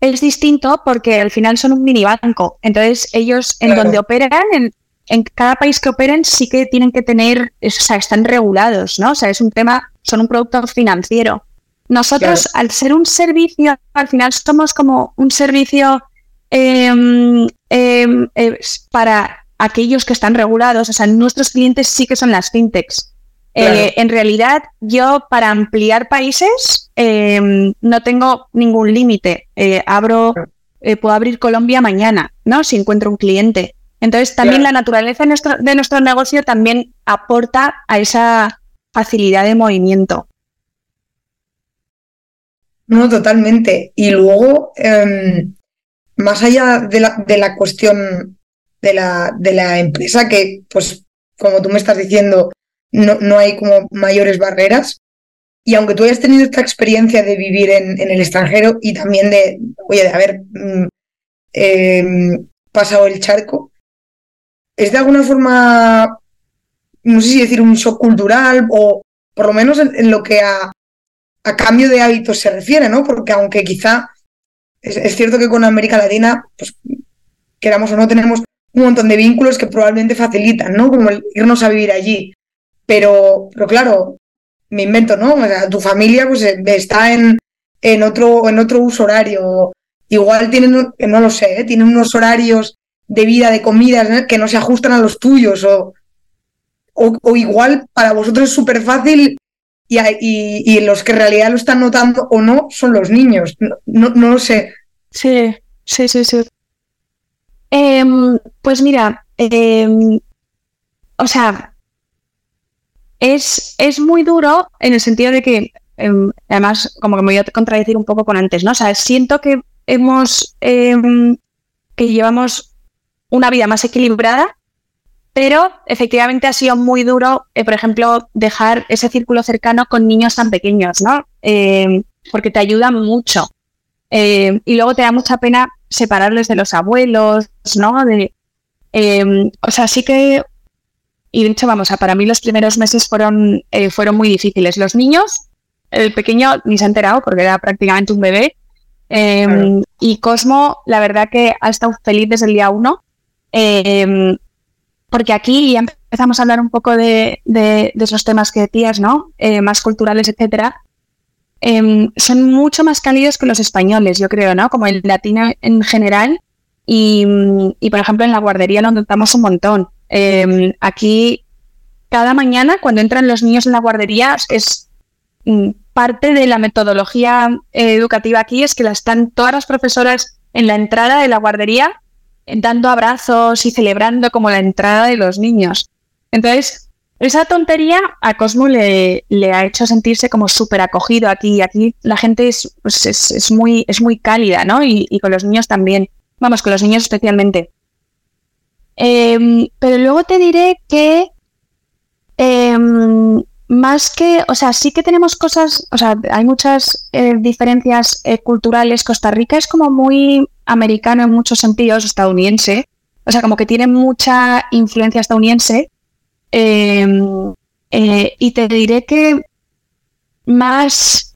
es distinto porque al final son un mini banco. Entonces, ellos en Claro. donde operan, en, en cada país que operen, sí que tienen que tener, o sea, están regulados, ¿no? O sea, es un tema, son un producto financiero. Nosotros, al ser un servicio, al final somos como un servicio eh, para aquellos que están regulados. O sea, nuestros clientes sí que son las fintechs. Claro. Eh, en realidad, yo para ampliar países em, no tengo ningún límite. Eh, abro, eh, puedo abrir Colombia mañana, ¿no? Si encuentro un cliente. Entonces, también Claro. la naturaleza de nuestro, de nuestro negocio también aporta a esa facilidad de movimiento. No, totalmente. Y luego, em, más allá de la, de la cuestión de la, de la empresa, que pues como tú me estás diciendo, no, no hay como mayores barreras. Y aunque tú hayas tenido esta experiencia de vivir en, en el extranjero y también de, oye, de haber mm, em, pasado el charco, ¿es de alguna forma, no sé si decir un shock cultural o por lo menos en, lo que a, a cambio de hábitos se refiere, ¿no? Porque aunque quizá es, es cierto que con América Latina, pues queramos o no, tenemos un montón de vínculos que probablemente facilitan, ¿no? Como el irnos a vivir allí. Pero, pero claro, me invento, ¿no? O sea, tu familia pues eh, está en, en, otro, en otro uso horario. Igual tienen, no lo sé, ¿eh? tienen unos horarios de vida, de comidas ¿no? que no se ajustan a los tuyos. O, o, igual para vosotros es súper fácil y, y, y, los que en realidad lo están notando o no son los niños. No, no lo sé. Sí, sí, sí, sí. Eh, pues mira, eh, o sea, es, es, muy duro en el sentido de que, eh, además, como que me voy a contradecir un poco con antes, ¿no? O sea, siento que hemos, em, que llevamos una vida más equilibrada, pero efectivamente ha sido muy duro, eh, por ejemplo, dejar ese círculo cercano con niños tan pequeños, ¿no? Porque te ayuda mucho. Eh, y luego te da mucha pena separarles de los abuelos, ¿no? De, eh, o sea, sí que y de hecho, vamos, a para mí los primeros meses fueron, eh, fueron muy difíciles. Los niños, el pequeño ni se ha enterado porque era prácticamente un bebé. Em, y Cosmo, la verdad que ha estado feliz desde el día uno. Em, porque aquí ya empezamos a hablar un poco de, esos temas que decías, ¿no? Eh, más culturales, etcétera. Em, son mucho más cálidos que los españoles, yo creo, ¿no? Como el latino en general. Y, por ejemplo, en la guardería lo notamos un montón. Em, aquí, cada mañana, cuando entran los niños en la guardería, es mm, parte de la metodología eh, educativa aquí, es que la están todas las profesoras en la entrada de la guardería dando abrazos y celebrando como la entrada de los niños. Entonces, esa tontería a Cosmo le, le ha hecho sentirse como súper acogido aquí. Aquí la gente es, pues, es, muy, es muy cálida, ¿no? Y, y, con los niños también. Vamos, con los niños especialmente. Em, pero luego te diré que em, más que, o sea, sí que tenemos cosas, o sea, hay muchas eh, diferencias eh, culturales. Costa Rica es como muy americano en muchos sentidos, estadounidense, o sea, como que tiene mucha influencia estadounidense. Em, eh, y te diré que más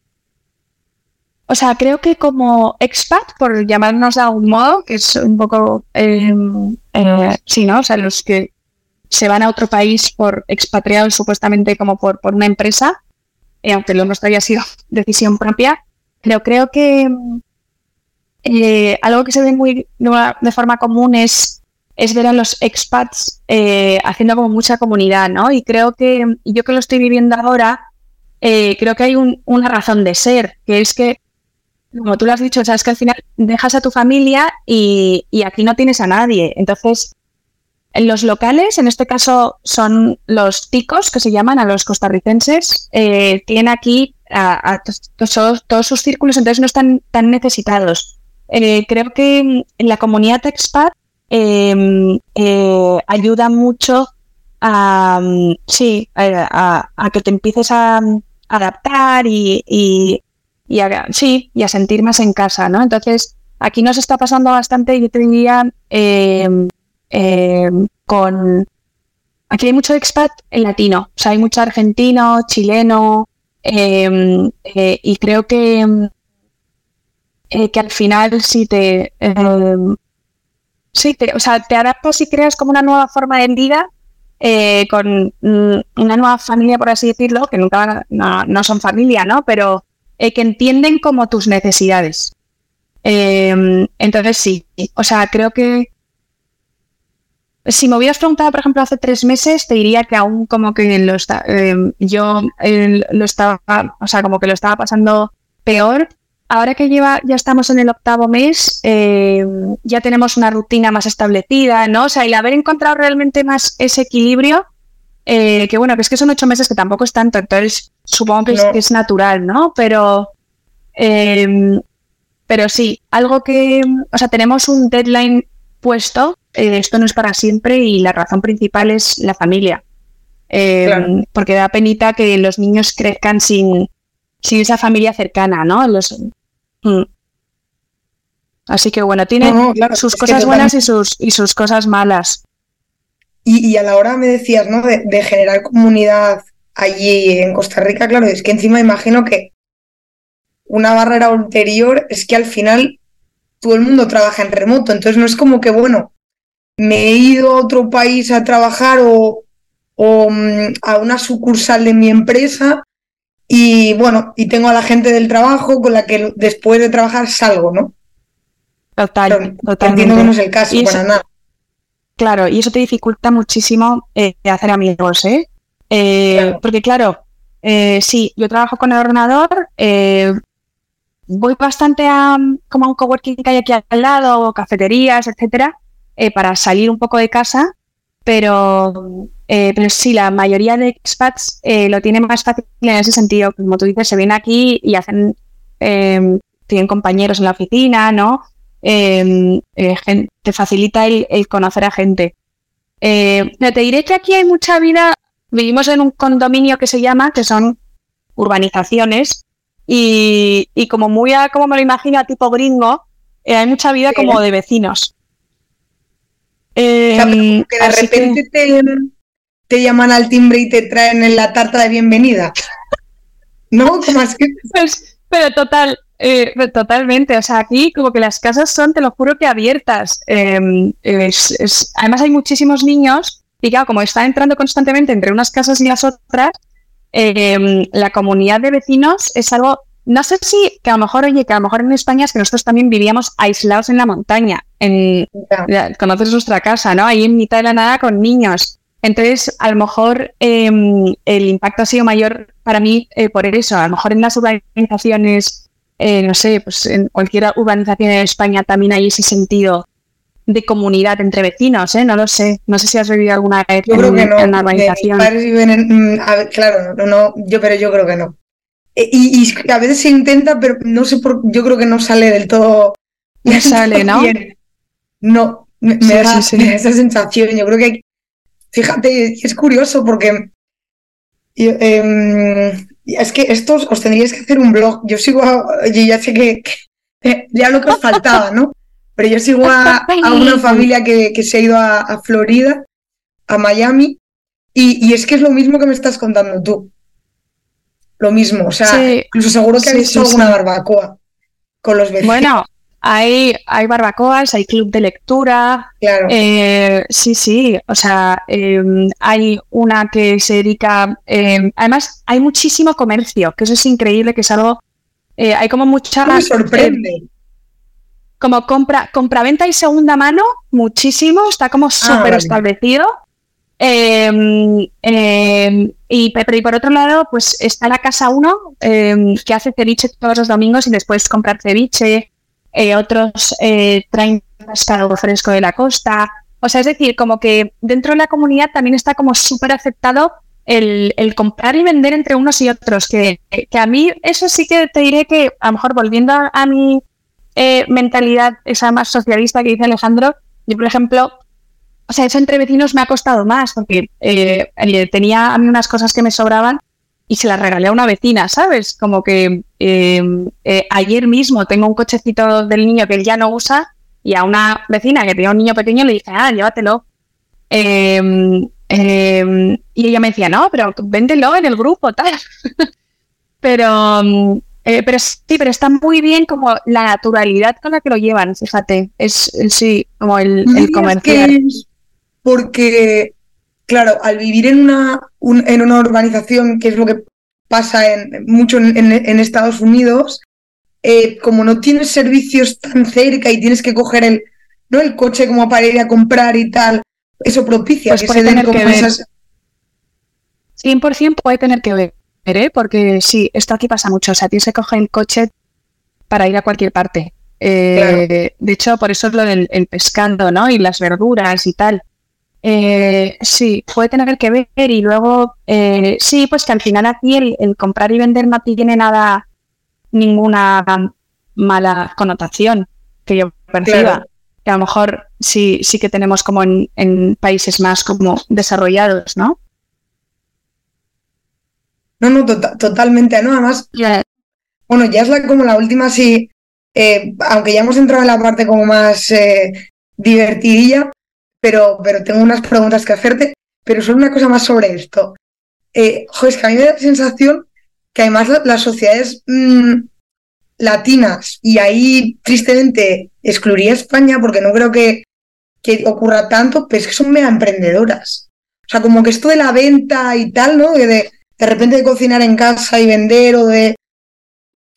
o sea, creo que como expat, por llamarnos de algún modo, que es un poco, em, eh, sí, ¿no? O sea, los que se van a otro país por expatriados supuestamente como por, por una empresa, eh, aunque lo nuestro haya sido decisión propia, pero creo que eh, algo que se ve muy de forma común es, es ver a los expats haciendo como mucha comunidad, ¿no? Y creo que, yo que lo estoy viviendo ahora, creo que hay una razón de ser, que es que como tú lo has dicho, sabes que al final dejas a tu familia y, aquí no tienes a nadie. Entonces, en los locales, en este caso son los ticos que se llaman a los costarricenses, eh, tienen aquí a, todos, sus círculos, entonces no están tan necesitados. Eh, creo que en la comunidad expat em, eh, ayuda mucho a, sí, a, que te empieces a adaptar y, y a, sí, y a sentir más en casa, ¿no? Entonces, aquí nos está pasando bastante, yo te diría, em, em, con... Aquí hay mucho expat en latino, o sea, hay mucho argentino, chileno, eh, y creo que, eh, que al final sí te... sí, te, o sea, te adaptas y creas como una nueva forma de vida eh, con mm, una nueva familia, por así decirlo, que nunca no, son familia, ¿no? Pero eh, que entienden como tus necesidades. Em, entonces sí, o sea, creo que si me hubieras preguntado, por ejemplo, hace tres meses, te diría que aún como que lo está, em, yo lo estaba, o sea, como que lo estaba pasando peor. Ahora que lleva, ya estamos en el octavo mes, em, ya tenemos una rutina más establecida, ¿no? O sea, el haber encontrado realmente más ese equilibrio, eh, que bueno, que es que son ocho meses que tampoco es tanto, entonces supongo que, es, natural, ¿no? Pero, em, pero sí, algo que, o sea, tenemos un deadline puesto, eh, esto no es para siempre y la razón principal es la familia. Porque da penita que los niños crezcan sin, sin esa familia cercana, ¿no? Los, mm. Así que bueno, tiene sus cosas buenas y sus, y sus cosas malas. Y, a la hora me decías, ¿no? De, generar comunidad allí en Costa Rica, claro, es que encima imagino que una barrera ulterior es que al final todo el mundo trabaja en remoto, entonces no es como que, bueno, me he ido a otro país a trabajar o, o mm, a una sucursal de mi empresa y bueno, y tengo a la gente del trabajo con la que después de trabajar salgo, ¿no? Total, totalmente. Entiendo que no es el caso para nada. Claro, y eso te dificulta muchísimo eh, hacer amigos, ¿eh? eh porque claro, eh, sí, yo trabajo con el ordenador, voy bastante a como a un coworking que hay aquí al lado, cafeterías, etcétera, para salir un poco de casa, pero, pero sí, la mayoría de expats lo tienen más fácil en ese sentido, como tú dices, se vienen aquí y hacen, tienen compañeros en la oficina, ¿no? Em, eh, te facilita el, conocer a gente. Eh, te diré que aquí hay mucha vida, vivimos en un condominio que se llama, que son urbanizaciones, y, como muy a, como me lo imagino, a tipo gringo, eh, hay mucha vida como de vecinos. Em, que de repente te llaman al timbre y te traen la tarta de bienvenida. ¿No? ¿Cómo es que... Pues, pero total, eh, totalmente. O sea, aquí como que las casas son, te lo juro que abiertas. Em, además hay muchísimos niños y claro, como están entrando constantemente entre unas casas y las otras, em, la comunidad de vecinos es algo no sé si, que a lo mejor, oye, que a lo mejor en España es que nosotros también vivíamos aislados en la montaña. En, Conoces nuestra casa, ¿no? Ahí en mitad de la nada con niños. Entonces, a lo mejor em, el impacto ha sido mayor para mí eh, por eso. A lo mejor en las urbanizaciones, eh, no sé, pues en cualquier urbanización en España también hay ese sentido de comunidad entre vecinos, ¿eh? No lo sé. No sé si has vivido alguna vez yo creo que no. en una urbanización. Mm, claro, no, no, yo, pero yo creo que no. Eh, y, a veces se intenta, pero no sé por yo creo que no sale del todo. No sale, ¿no? No, me, da, esa sensación. Yo creo que, fíjate, es curioso porque em, es que estos os tendríais que hacer un blog. Yo sigo, a, yo ya sé que, ya lo que os faltaba, ¿no? Pero yo sigo a, una familia que, que, se ha ido a, Florida, a Miami, y, y es que es lo mismo que me estás contando tú lo mismo. O sea, incluso seguro que habéis hecho alguna barbacoa con los vecinos. Bueno, hay, hay barbacoas, hay club de lectura. Claro. Eh, sí, sí. O sea, em, hay una que se dedica. Em, además, hay muchísimo comercio, que eso es increíble, que es algo. Eh, hay como mucha. Me sorprende. Eh, como compra, compra-venta y segunda mano, muchísimo, está como ah, súper establecido. Em, em, y, y, por otro lado, pues está la casa 1, em, que hace ceviche todos los domingos y después comprar ceviche. Eh, otros eh, traen pescado fresco de la costa. O sea, es decir, como que dentro de la comunidad también está como súper aceptado el, comprar y vender entre unos y otros. Que, que, a mí eso sí que te diré que, a lo mejor volviendo a, mi eh, mentalidad, esa más socialista que dice Alejandro, yo, por ejemplo, o sea, eso entre vecinos me ha costado más porque eh, tenía a mí unas cosas que me sobraban y se las regalé a una vecina, ¿sabes? Como que em, eh, ayer mismo tengo un cochecito del niño que él ya no usa y a una vecina que tenía un niño pequeño le dije, ah, llévatelo. Em, em, y ella me decía, no, pero véndelo en el grupo, tal. pero, eh, pero sí, pero está muy bien como la naturalidad con la que lo llevan, fíjate. Es, sí, como el, el comercial porque, claro, al vivir en una, en una urbanización, que es lo que pasa en, mucho en, Estados Unidos, eh, como no tienes servicios tan cerca y tienes que coger el, ¿no? el coche como para ir a comprar y tal, eso propicia pues que se den como esas... 100% puede tener que ver, ¿eh? porque sí, esto aquí pasa mucho, o sea, tienes que coger el coche para ir a cualquier parte. Eh, de hecho, por eso es lo del el pescado, ¿no? Y las verduras y tal. Eh, sí, puede tener que ver y luego, eh, sí, pues que al final aquí el, comprar y vender no tiene nada, ninguna mala connotación que yo perciba. Que a lo mejor sí, sí que tenemos como en, países más como desarrollados, ¿no? No, no, tota-, totalmente, ¿no? Además, bueno, ya es la, como la última, sí, eh, aunque ya hemos entrado en la parte como más divertidilla, pero, pero tengo unas preguntas que hacerte, pero solo una cosa más sobre esto. Eh, es que a mí me da la sensación que además las sociedades mm, latinas, y ahí tristemente excluiría España porque no creo que, que ocurra tanto, pero es que son mega emprendedoras. O sea, como que esto de la venta y tal, ¿no? De, de, repente de cocinar en casa y vender o de...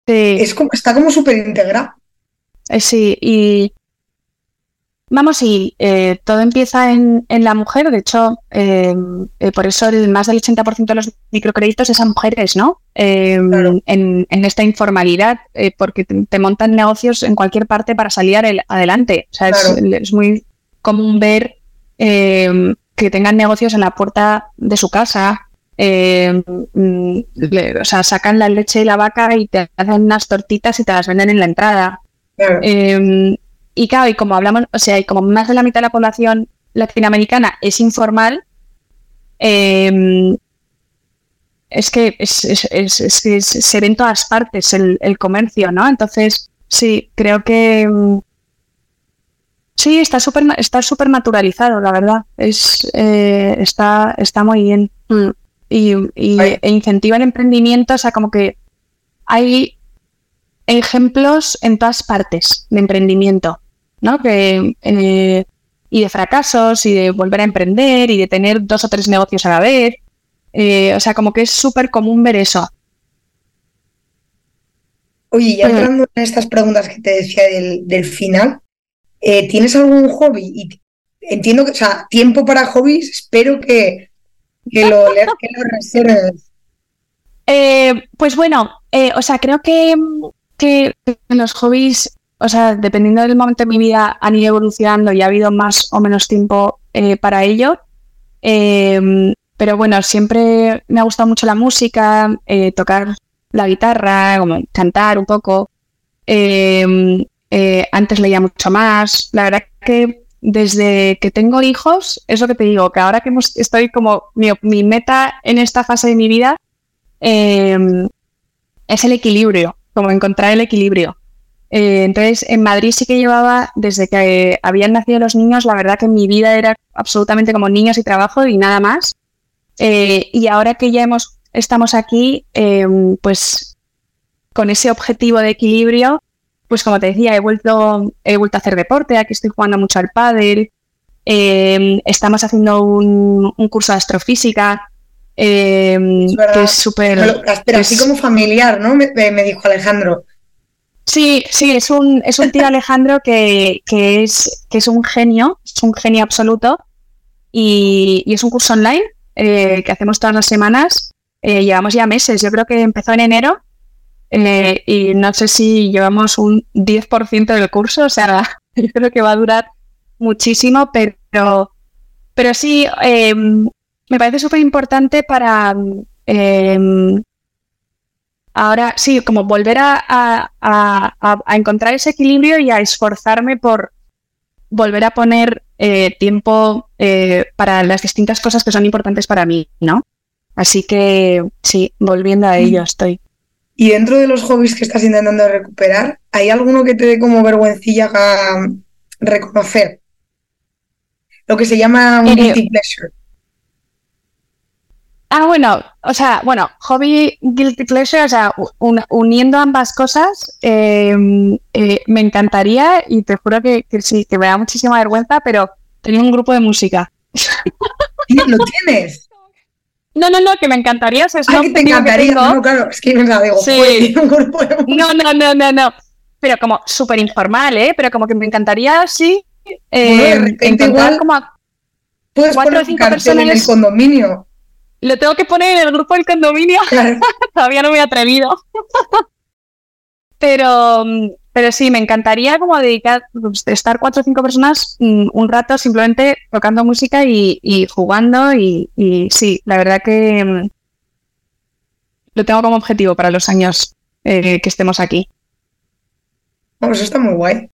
Es como, está como súper integrado. Eh, sí, y Vamos, y eh, todo empieza en, la mujer. De hecho, em, eh, por eso el más del 80% de los microcréditos es a mujeres, ¿no? Em, en, esta informalidad, eh, porque te, montan negocios en cualquier parte para salir adelante. O sea, es, muy común ver em, que tengan negocios en la puerta de su casa. Mm, o sea, sacan la leche y la vaca y te hacen unas tortitas y te las venden en la entrada. Y claro, y como hablamos, o sea, y como más de la mitad de la población latinoamericana es informal, em, es que se ve en todas partes el, comercio, ¿no? Entonces, sí, creo que, Sí, está súper está super naturalizado, la verdad. Es, eh, está, está muy bien. Mm. Y, e incentiva el emprendimiento, o sea, como que hay ejemplos en todas partes de emprendimiento, ¿no? Que, eh, y de fracasos, y de volver a emprender, y de tener dos o tres negocios a la vez. Eh, o sea, como que es súper común ver eso. Oye, y entrando en estas preguntas que te decía del, final, eh, ¿tienes algún hobby? Y entiendo que, o sea, tiempo para hobbies, espero que, que, lo, que lo reserves. pues bueno, o sea, creo que que los hobbies, o sea, dependiendo del momento de mi vida, han ido evolucionando y ha habido más o menos tiempo eh, para ello. Em, pero bueno, siempre me ha gustado mucho la música, eh, tocar la guitarra, como cantar un poco. Em, eh, antes leía mucho más. La verdad que desde que tengo hijos, es lo que te digo, que ahora que estoy como mi, mi, meta en esta fase de mi vida em, es el equilibrio como encontrar el equilibrio. Eh, entonces, en Madrid sí que llevaba, desde que habían nacido los niños, la verdad que mi vida era absolutamente como niños y trabajo y nada más. Eh, y ahora que ya hemos, estamos aquí, em, pues con ese objetivo de equilibrio, pues como te decía, he vuelto, he vuelto a hacer deporte, aquí estoy jugando mucho al pádel, em, estamos haciendo un, curso de astrofísica, Em, que es súper... Pero así como familiar, ¿no? Me, dijo Alejandro. Sí, sí, es un, es un tío Alejandro que, es, que es un genio, es un genio absoluto y, es un curso online eh, que hacemos todas las semanas. Eh, llevamos ya meses, yo creo que empezó en enero eh, y no sé si llevamos un 10% del curso, o sea, yo creo que va a durar muchísimo, pero, pero sí, em, me parece súper importante para ahora sí, como volver a, encontrar ese equilibrio y a esforzarme por volver a poner eh, tiempo eh, para las distintas cosas que son importantes para mí, ¿no? Así que sí, volviendo a ello estoy. Y dentro de los hobbies que estás intentando recuperar, ¿hay alguno que te dé como vergüencilla reconocer? Lo que se llama un eh, pleasure. Ah, bueno, o sea, bueno, hobby, guilty pleasure, o sea, uniendo ambas cosas, em, eh, me encantaría y te juro que, sí, que me da muchísima vergüenza, pero tenía un grupo de música. ¿Lo tienes? No, no, no, que me encantaría. O sea, ah, que te encantaría. no, claro, es que me la digo, sí. un grupo de música. No, no, no, no, no. Pero como súper informal, ¿eh? Pero como que me encantaría, sí, eh, encontrar como a puedes cuatro o cinco personas en el condominio. Lo tengo que poner en el grupo del condominio. Todavía no me he atrevido. pero, pero sí, me encantaría como dedicar, pues, estar cuatro o cinco personas mm, un rato simplemente tocando música y, jugando. Y, sí, la verdad que mm, lo tengo como objetivo para los años eh, que estemos aquí. Eso está muy guay.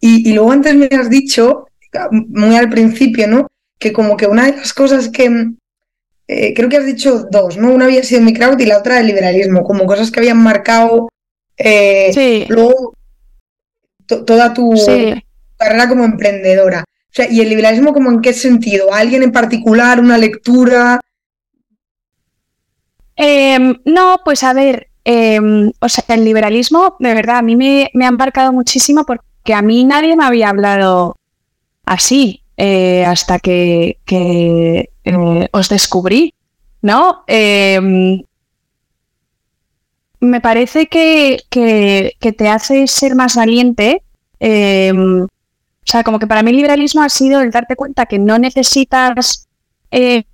Y, y luego antes me has dicho, muy al principio, ¿no? Que como que una de las cosas que, eh, creo que has dicho dos, ¿no? Una había sido mi crowd y la otra el liberalismo, como cosas que habían marcado eh, luego toda tu carrera como emprendedora. O sea, ¿y el liberalismo como en qué sentido? alguien en particular? ¿Una lectura? Em, no, pues a ver, em, o sea, el liberalismo, de verdad, a mí me, me ha marcado muchísimo porque a mí nadie me había hablado así. Eh, hasta que, eh, os descubrí, ¿no? Em, me parece que, te hace ser más valiente. Em, o sea, como que para mí el liberalismo ha sido el darte cuenta que no necesitas eh,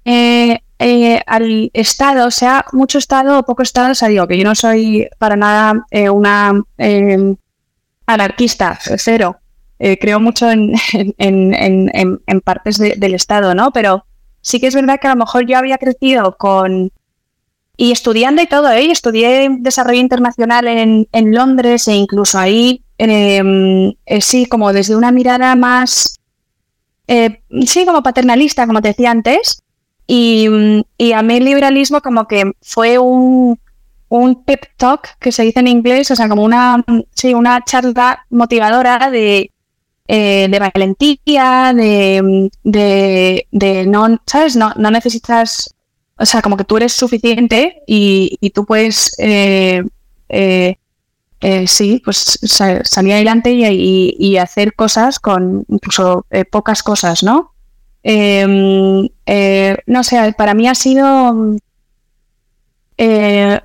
al Estado, o sea, mucho Estado o poco Estado, o sea, digo que yo no soy para nada una em, anarquista, cero. Eh, creo mucho en, partes del Estado, ¿no? Pero sí que es verdad que a lo mejor yo había crecido con... Y estudiando y todo, ¿eh? Estudié desarrollo internacional en, Londres e incluso ahí, em, eh, sí, como desde una mirada más... Eh, sí, como paternalista, como te decía antes. Y, a mí el liberalismo como que fue un, un pep talk que se dice en inglés, o sea, como una, sí, una charla motivadora de eh, de valentía, de, de, no, ¿sabes? No, no, necesitas, o sea, como que tú eres suficiente y, tú puedes, eh, eh, sí, pues salir adelante y, hacer cosas con incluso pocas cosas, ¿no? Em, no sé, para mí ha sido,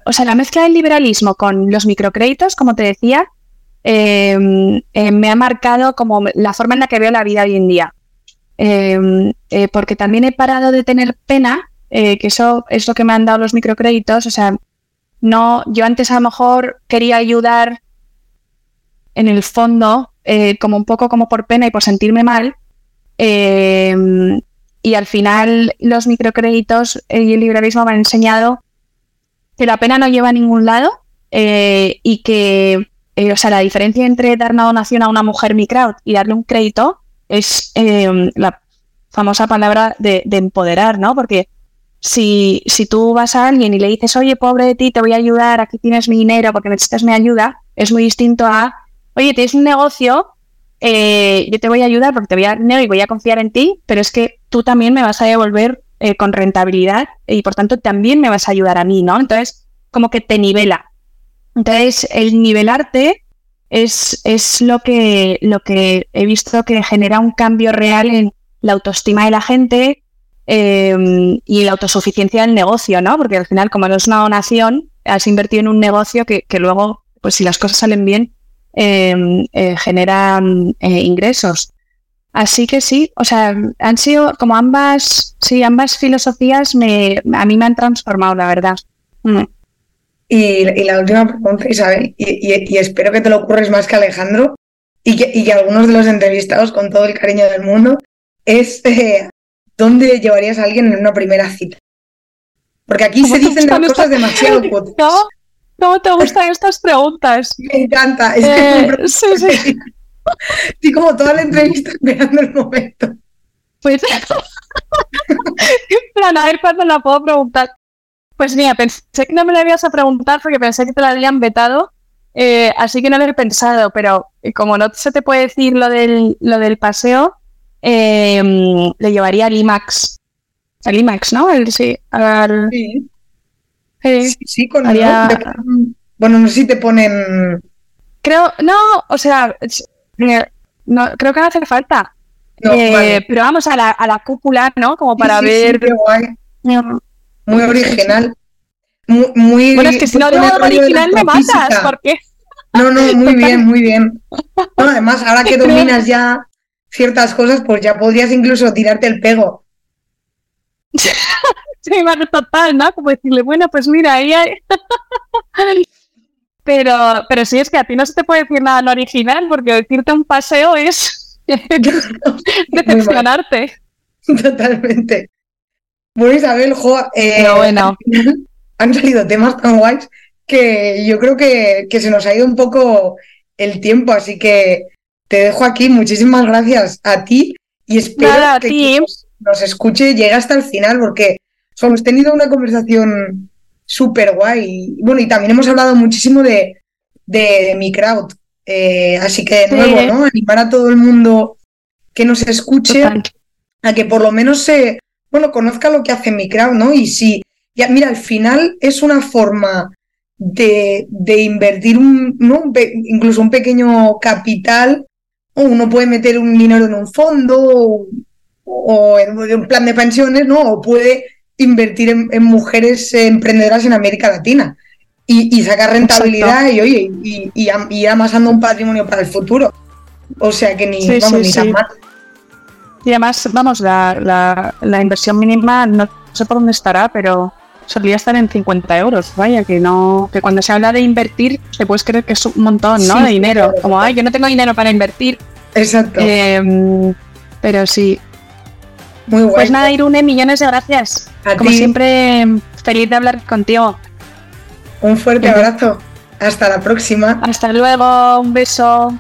o sea, la mezcla del liberalismo con los microcréditos, como te decía, Em, eh, me ha marcado como la forma en la que veo la vida hoy en día. Em, eh, porque también he parado de tener pena, eh, que eso es lo que me han dado los microcréditos. O sea, no, yo antes a lo mejor quería ayudar en el fondo, como un poco como por pena y por sentirme mal. Em, y al final los microcréditos y el liberalismo me han enseñado que la pena no lleva a ningún lado y que eh, o sea, la diferencia entre dar una donación a una mujer microwd y darle un crédito es em, la famosa palabra de, empoderar, ¿no? Porque si, si tú vas a alguien y le dices, oye, pobre de ti, te voy a ayudar, aquí tienes mi dinero porque necesitas mi ayuda, es muy distinto a, oye, tienes un negocio, eh, yo te voy a ayudar porque te voy a dar dinero y voy a confiar en ti, pero es que tú también me vas a devolver eh, con rentabilidad y por tanto también me vas a ayudar a mí, ¿no? Entonces, como que te nivela. Entonces, el nivelarte es, es lo, que, lo que he visto que genera un cambio real en la autoestima de la gente em, y la autosuficiencia del negocio, ¿no? Porque al final, como no es una donación, has invertido en un negocio que, luego, pues si las cosas salen bien, em, eh, generan eh, ingresos. Así que sí, o sea, han sido como ambas, sí, ambas filosofías me, a mí me han transformado, la verdad. Mm. Y, la última pregunta, Isabel, y, espero que te lo ocurres más que Alejandro y que, algunos de los entrevistados, con todo el cariño del mundo, es eh, ¿dónde llevarías a alguien en una primera cita? Porque aquí se dicen cosas demasiado ¿No? ¿Cómo te gustan estas preguntas? Me encanta. Es que sí, sí. Estoy como toda la entrevista esperando el momento. Pues, plan, a ver cuándo la puedo preguntar. Pues mira, pensé que no me la ibas a preguntar porque pensé que te la habían vetado, eh, así que no lo he pensado, pero eh, como no se te puede decir lo del, lo del paseo, eh, le llevaría al IMAX. Al IMAX, ¿no? sí, sí. sí, con Bueno, no sé si te ponen. Creo, no, o sea, no, creo que no hace falta. Pero vamos a la, a la cúpula, ¿no? Como para ver muy original. Muy, bueno, es que si no digo original me matas, ¿por qué? No, no, muy bien, muy bien. además, ahora que dominas ya ciertas cosas, pues ya podrías incluso tirarte el pego. sí, bueno, total, ¿no? Como decirle, bueno, pues mira, ahí hay... pero, pero sí, es que a ti no se te puede decir nada lo original, porque decirte un paseo es decepcionarte. Totalmente. Bueno, Isabel, jo, eh, bueno. han salido temas tan guays que yo creo que, que, se nos ha ido un poco el tiempo, así que te dejo aquí. Muchísimas gracias a ti y espero que nos, escuche llegue hasta el final porque hemos tenido una conversación súper guay. Bueno, y también hemos hablado muchísimo de, de, mi crowd. Eh, así que de nuevo, ¿no? Animar a todo el mundo que nos escuche a que por lo menos se bueno, conozca lo que hace mi crowd, ¿no? Y si, ya, mira, al final es una forma de, invertir un, ¿no? incluso un pequeño capital, o uno puede meter un dinero en un fondo o, en un plan de pensiones, ¿no? O puede invertir en, mujeres emprendedoras en América Latina y, sacar rentabilidad y, oye, y, y, amasando un patrimonio para el futuro. O sea que ni, vamos, ni tan mal. Y además, vamos, la, inversión mínima no sé por dónde estará, pero solía estar en 50 euros. Vaya, que no, que cuando se habla de invertir, te puedes creer que es un montón, ¿no? de dinero. Como, ay, yo no tengo dinero para invertir. Exacto. Em, pero sí. Muy bueno. Pues nada, Irune, millones de gracias. Como siempre, feliz de hablar contigo. Un fuerte abrazo. Hasta la próxima. Hasta luego. Un beso.